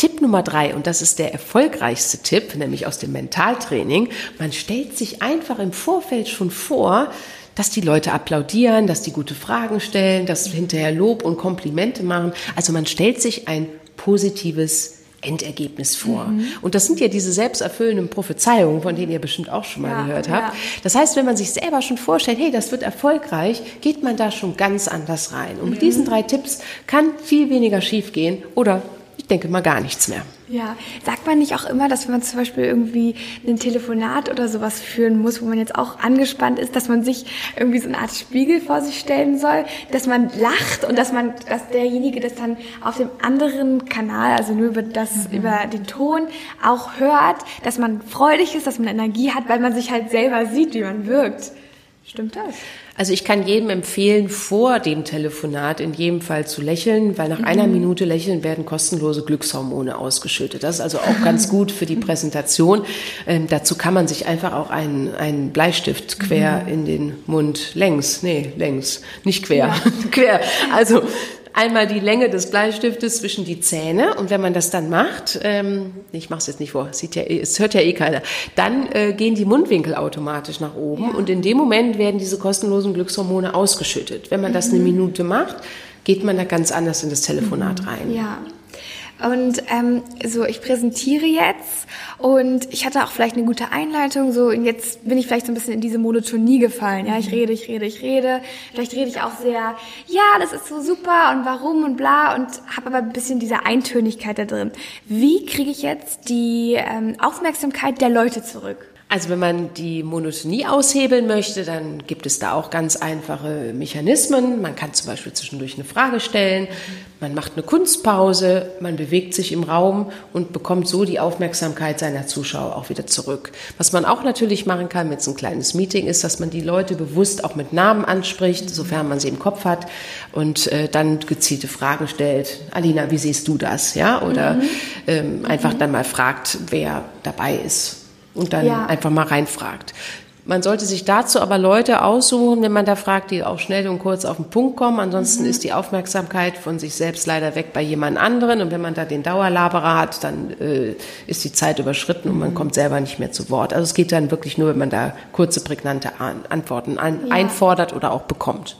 Tipp Nummer drei, und das ist der erfolgreichste Tipp, nämlich aus dem Mentaltraining, man stellt sich einfach im Vorfeld schon vor, dass die Leute applaudieren, dass die gute Fragen stellen, dass hinterher Lob und Komplimente machen. Also man stellt sich ein positives Endergebnis vor. Mhm. Und das sind ja diese selbsterfüllenden Prophezeiungen, von denen ihr bestimmt auch schon mal ja, gehört habt. Ja. Das heißt, wenn man sich selber schon vorstellt, hey, das wird erfolgreich, geht man da schon ganz anders rein. Und mit mhm. diesen drei Tipps kann viel weniger schiefgehen oder denke mal gar nichts mehr. Ja, sagt man nicht auch immer, dass wenn man zum Beispiel irgendwie ein Telefonat oder sowas führen muss, wo man jetzt auch angespannt ist, dass man sich irgendwie so eine Art Spiegel vor sich stellen soll, dass man lacht und dass man, dass derjenige das dann auf dem anderen Kanal, also nur über das, mhm. über den Ton auch hört, dass man freudig ist, dass man Energie hat, weil man sich halt selber sieht, wie man wirkt. Stimmt das? Also ich kann jedem empfehlen, vor dem Telefonat in jedem Fall zu lächeln, weil nach mhm. einer Minute Lächeln werden kostenlose Glückshormone ausgeschüttet. Das ist also auch ganz gut für die Präsentation. Ähm, dazu kann man sich einfach auch einen, einen Bleistift quer mhm. in den Mund längs, nee, längs, nicht quer, ja. <laughs> quer. Also einmal die Länge des Bleistiftes zwischen die Zähne und wenn man das dann macht, ähm, ich mache es jetzt nicht vor, sieht ja, es hört ja eh keiner, dann äh, gehen die Mundwinkel automatisch nach oben ja. und in dem Moment werden diese kostenlosen Glückshormone ausgeschüttet. Wenn man das eine mhm. Minute macht, geht man da ganz anders in das Telefonat mhm. rein. Ja. Und ähm, so, ich präsentiere jetzt und ich hatte auch vielleicht eine gute Einleitung. So, und jetzt bin ich vielleicht so ein bisschen in diese Monotonie gefallen. Ja, ich mhm. rede, ich rede, ich rede. Vielleicht rede ich auch sehr, ja, das ist so super und warum und bla und habe aber ein bisschen diese Eintönigkeit da drin. Wie kriege ich jetzt die ähm, Aufmerksamkeit der Leute zurück? Also wenn man die Monotonie aushebeln möchte, dann gibt es da auch ganz einfache Mechanismen. Man kann zum Beispiel zwischendurch eine Frage stellen, man macht eine Kunstpause, man bewegt sich im Raum und bekommt so die Aufmerksamkeit seiner Zuschauer auch wieder zurück. Was man auch natürlich machen kann mit so ein kleines Meeting ist, dass man die Leute bewusst auch mit Namen anspricht, sofern man sie im Kopf hat und äh, dann gezielte Fragen stellt. Alina, wie siehst du das? Ja, oder mhm. ähm, einfach dann mal fragt, wer dabei ist und dann ja. einfach mal reinfragt. Man sollte sich dazu aber Leute aussuchen, wenn man da fragt, die auch schnell und kurz auf den Punkt kommen. Ansonsten mhm. ist die Aufmerksamkeit von sich selbst leider weg bei jemand anderen. Und wenn man da den Dauerlaberer hat, dann äh, ist die Zeit überschritten und man mhm. kommt selber nicht mehr zu Wort. Also es geht dann wirklich nur, wenn man da kurze, prägnante Antworten ein, ja. einfordert oder auch bekommt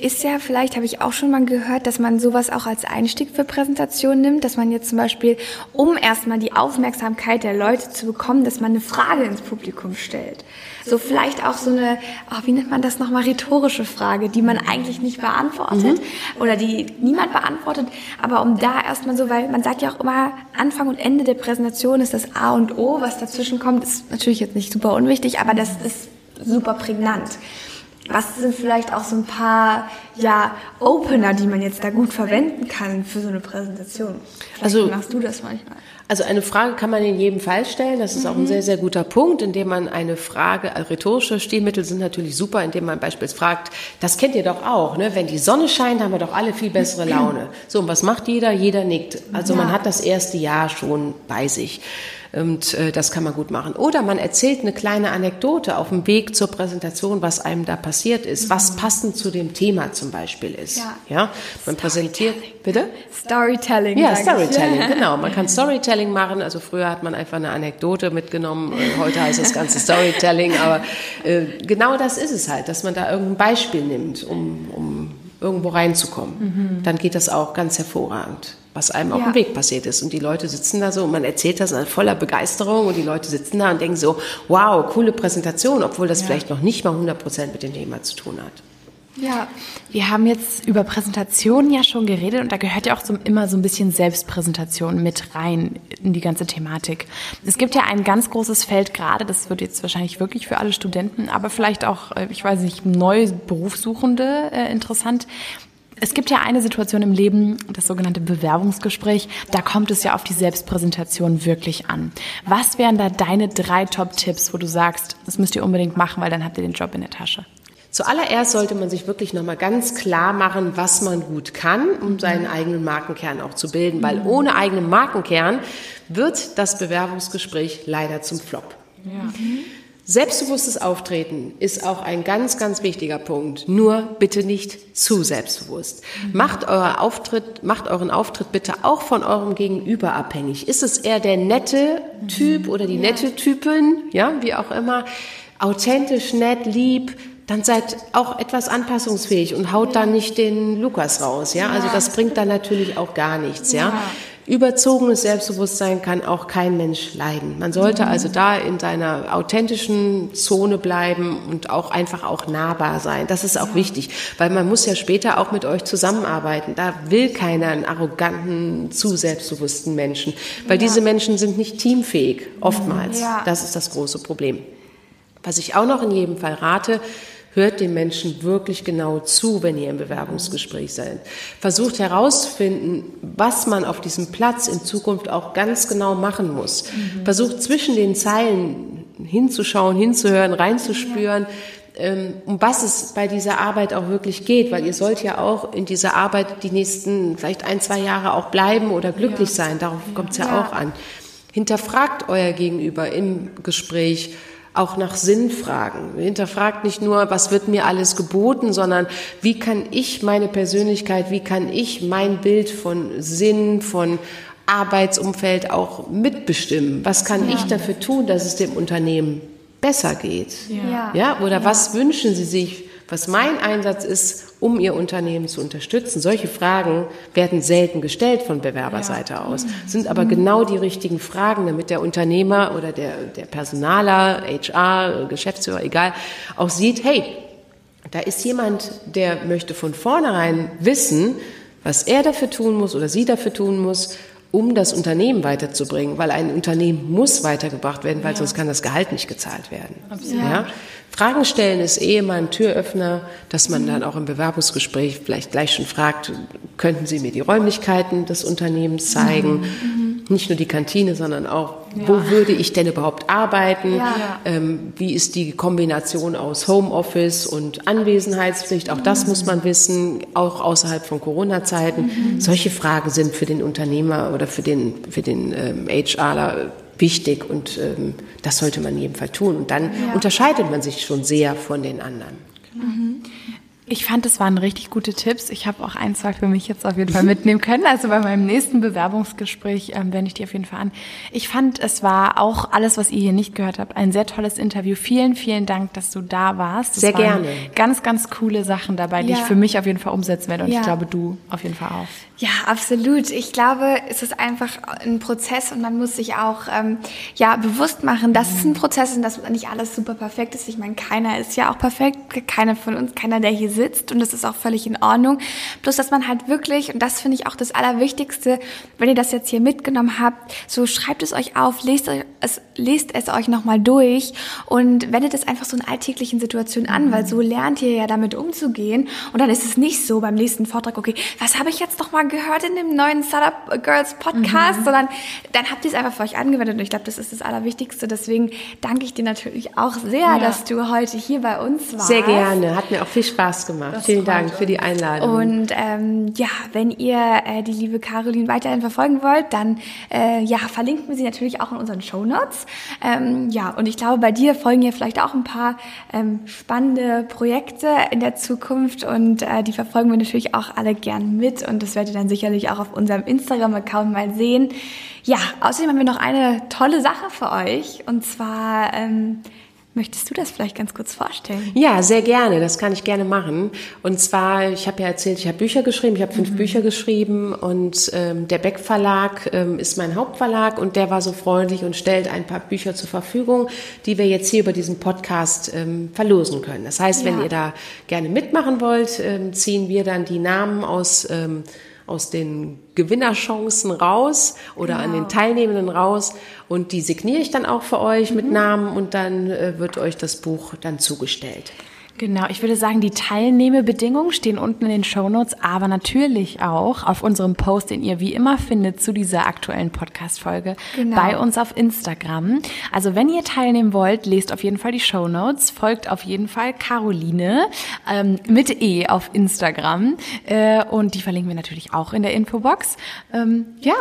ist ja, vielleicht habe ich auch schon mal gehört, dass man sowas auch als Einstieg für Präsentationen nimmt, dass man jetzt zum Beispiel, um erstmal die Aufmerksamkeit der Leute zu bekommen, dass man eine Frage ins Publikum stellt. So vielleicht auch so eine, oh, wie nennt man das nochmal, rhetorische Frage, die man eigentlich nicht beantwortet mhm. oder die niemand beantwortet, aber um da erstmal so, weil man sagt ja auch immer, Anfang und Ende der Präsentation ist das A und O, was dazwischen kommt, ist natürlich jetzt nicht super unwichtig, aber das ist super prägnant. Was sind vielleicht auch so ein paar ja, Opener, die man jetzt da gut verwenden kann für so eine Präsentation? Vielleicht also machst du das manchmal. Also eine Frage kann man in jedem Fall stellen. Das ist mhm. auch ein mhm. sehr, sehr guter Punkt, indem man eine Frage, also rhetorische Stilmittel sind natürlich super, indem man beispielsweise fragt, das kennt ihr doch auch, ne? wenn die Sonne scheint, haben wir doch alle viel bessere <clears throat> Laune. So, und was macht jeder? Jeder nickt. Also ja. man hat das erste Jahr schon bei sich. Und äh, das kann man gut machen. Oder man erzählt eine kleine Anekdote auf dem Weg zur Präsentation, was einem da passiert ist, mhm. was passend zu dem Thema zum Beispiel ist. Ja, ja? man präsentiert. Bitte? Storytelling. Ja, Storytelling, ich. <laughs> genau. Man kann Storytelling machen. Also früher hat man einfach eine Anekdote mitgenommen. Äh, heute heißt das Ganze Storytelling. Aber äh, genau das ist es halt, dass man da irgendein Beispiel nimmt, um, um irgendwo reinzukommen. Mhm. Dann geht das auch ganz hervorragend was einem auf dem Weg passiert ist. Und die Leute sitzen da so und man erzählt das voller Begeisterung und die Leute sitzen da und denken so, wow, coole Präsentation, obwohl das ja. vielleicht noch nicht mal 100 Prozent mit dem Thema zu tun hat. Ja, wir haben jetzt über Präsentationen ja schon geredet und da gehört ja auch so, immer so ein bisschen Selbstpräsentation mit rein in die ganze Thematik. Es gibt ja ein ganz großes Feld gerade, das wird jetzt wahrscheinlich wirklich für alle Studenten, aber vielleicht auch, äh, ich weiß nicht, neue Berufssuchende äh, interessant. Es gibt ja eine Situation im Leben, das sogenannte Bewerbungsgespräch, da kommt es ja auf die Selbstpräsentation wirklich an. Was wären da deine drei Top-Tipps, wo du sagst, das müsst ihr unbedingt machen, weil dann habt ihr den Job in der Tasche? Zuallererst sollte man sich wirklich nochmal ganz klar machen, was man gut kann, um seinen eigenen Markenkern auch zu bilden, weil ohne eigenen Markenkern wird das Bewerbungsgespräch leider zum Flop. Ja. Selbstbewusstes Auftreten ist auch ein ganz, ganz wichtiger Punkt. Nur bitte nicht zu selbstbewusst. Macht euer Auftritt, macht euren Auftritt bitte auch von eurem Gegenüber abhängig. Ist es eher der nette Typ oder die nette Typin, ja, wie auch immer, authentisch, nett, lieb, dann seid auch etwas anpassungsfähig und haut dann nicht den Lukas raus, ja. Also das bringt dann natürlich auch gar nichts, ja. Überzogenes Selbstbewusstsein kann auch kein Mensch leiden. Man sollte mhm. also da in seiner authentischen Zone bleiben und auch einfach auch nahbar sein. Das ist auch wichtig, weil man muss ja später auch mit euch zusammenarbeiten. Da will keiner einen arroganten, zu selbstbewussten Menschen, weil diese Menschen sind nicht teamfähig, oftmals. Ja. Das ist das große Problem. Was ich auch noch in jedem Fall rate, Hört den Menschen wirklich genau zu, wenn ihr im Bewerbungsgespräch seid. Versucht herauszufinden, was man auf diesem Platz in Zukunft auch ganz genau machen muss. Mhm. Versucht zwischen den Zeilen hinzuschauen, hinzuhören, reinzuspüren. Ähm, um was es bei dieser Arbeit auch wirklich geht, weil ihr sollt ja auch in dieser Arbeit die nächsten vielleicht ein, zwei Jahre auch bleiben oder glücklich ja. sein. Darauf kommt es ja, ja auch an. Hinterfragt euer Gegenüber im Gespräch auch nach Sinn fragen. Hinterfragt nicht nur, was wird mir alles geboten, sondern wie kann ich meine Persönlichkeit, wie kann ich mein Bild von Sinn, von Arbeitsumfeld auch mitbestimmen? Was kann ja. ich dafür tun, dass es dem Unternehmen besser geht? Ja. ja? Oder ja. was wünschen Sie sich was mein Einsatz ist, um Ihr Unternehmen zu unterstützen. Solche Fragen werden selten gestellt von Bewerberseite aus, sind aber mhm. genau die richtigen Fragen, damit der Unternehmer oder der, der Personaler, HR, Geschäftsführer, egal, auch sieht, hey, da ist jemand, der möchte von vornherein wissen, was er dafür tun muss oder sie dafür tun muss, um das Unternehmen weiterzubringen, weil ein Unternehmen muss weitergebracht werden, weil ja. sonst kann das Gehalt nicht gezahlt werden. Absolut. Ja? Fragen stellen ist eh immer ein Türöffner, dass man dann auch im Bewerbungsgespräch vielleicht gleich schon fragt, könnten Sie mir die Räumlichkeiten des Unternehmens zeigen? Mhm. Nicht nur die Kantine, sondern auch, ja. wo würde ich denn überhaupt arbeiten? Ja. Ähm, wie ist die Kombination aus Homeoffice und Anwesenheitspflicht? Auch das mhm. muss man wissen, auch außerhalb von Corona-Zeiten. Mhm. Solche Fragen sind für den Unternehmer oder für den, für den ähm, HRler wichtig und ähm, das sollte man in jedem Fall tun. Und dann ja. unterscheidet man sich schon sehr von den anderen. Mhm. Ich fand, es waren richtig gute Tipps. Ich habe auch ein, zwei für mich jetzt auf jeden Fall mitnehmen können. Also bei meinem nächsten Bewerbungsgespräch ähm, wende ich die auf jeden Fall an. Ich fand, es war auch alles, was ihr hier nicht gehört habt, ein sehr tolles Interview. Vielen, vielen Dank, dass du da warst. Das sehr gerne. Ganz, ganz coole Sachen dabei, die ja. ich für mich auf jeden Fall umsetzen werde und ja. ich glaube, du auf jeden Fall auch. Ja, absolut. Ich glaube, es ist einfach ein Prozess und man muss sich auch ähm, ja bewusst machen, dass mhm. es ein Prozess ist und dass nicht alles super perfekt ist. Ich meine, keiner ist ja auch perfekt, keiner von uns, keiner, der hier sitzt und das ist auch völlig in Ordnung. Bloß, dass man halt wirklich, und das finde ich auch das Allerwichtigste, wenn ihr das jetzt hier mitgenommen habt, so schreibt es euch auf, lest es, lest es euch nochmal durch und wendet es einfach so in alltäglichen Situationen an, weil so lernt ihr ja damit umzugehen. Und dann ist es nicht so beim nächsten Vortrag, okay, was habe ich jetzt nochmal gehört in dem neuen Startup Girls Podcast, mhm. sondern dann habt ihr es einfach für euch angewendet. Und ich glaube, das ist das Allerwichtigste. Deswegen danke ich dir natürlich auch sehr, ja. dass du heute hier bei uns warst. Sehr gerne. Hat mir auch viel Spaß gemacht. Das Vielen Dank für die Einladung. Und ähm, ja, wenn ihr äh, die liebe Caroline weiterhin verfolgen wollt, dann äh, ja, verlinken wir sie natürlich auch in unseren Show Notes. Ähm, ja, und ich glaube, bei dir folgen ja vielleicht auch ein paar ähm, spannende Projekte in der Zukunft und äh, die verfolgen wir natürlich auch alle gern mit und das werdet ihr dann sicherlich auch auf unserem Instagram-Account mal sehen. Ja, außerdem haben wir noch eine tolle Sache für euch und zwar ähm, Möchtest du das vielleicht ganz kurz vorstellen? Ja, sehr gerne. Das kann ich gerne machen. Und zwar, ich habe ja erzählt, ich habe Bücher geschrieben. Ich habe fünf mhm. Bücher geschrieben und ähm, der Beck Verlag ähm, ist mein Hauptverlag und der war so freundlich und stellt ein paar Bücher zur Verfügung, die wir jetzt hier über diesen Podcast ähm, verlosen können. Das heißt, ja. wenn ihr da gerne mitmachen wollt, ähm, ziehen wir dann die Namen aus ähm, aus den Gewinnerchancen raus oder genau. an den Teilnehmenden raus und die signiere ich dann auch für euch mhm. mit Namen und dann äh, wird euch das Buch dann zugestellt. Genau, ich würde sagen, die Teilnehmebedingungen stehen unten in den Show Notes, aber natürlich auch auf unserem Post, den ihr wie immer findet zu dieser aktuellen Podcast-Folge genau. bei uns auf Instagram. Also wenn ihr teilnehmen wollt, lest auf jeden Fall die Show Notes, folgt auf jeden Fall Caroline ähm, mit E auf Instagram äh, und die verlinken wir natürlich auch in der Infobox. Ähm, ja,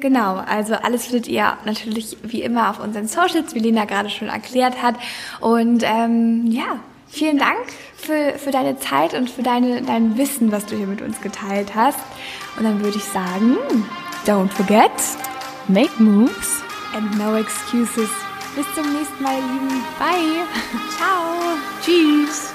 Genau, also alles findet ihr natürlich wie immer auf unseren Socials, wie Lena gerade schon erklärt hat. Und ähm, ja, Vielen Dank für, für deine Zeit und für deine, dein Wissen, was du hier mit uns geteilt hast. Und dann würde ich sagen, don't forget, make moves and no excuses. Bis zum nächsten Mal, ihr Lieben. Bye. Ciao. Tschüss.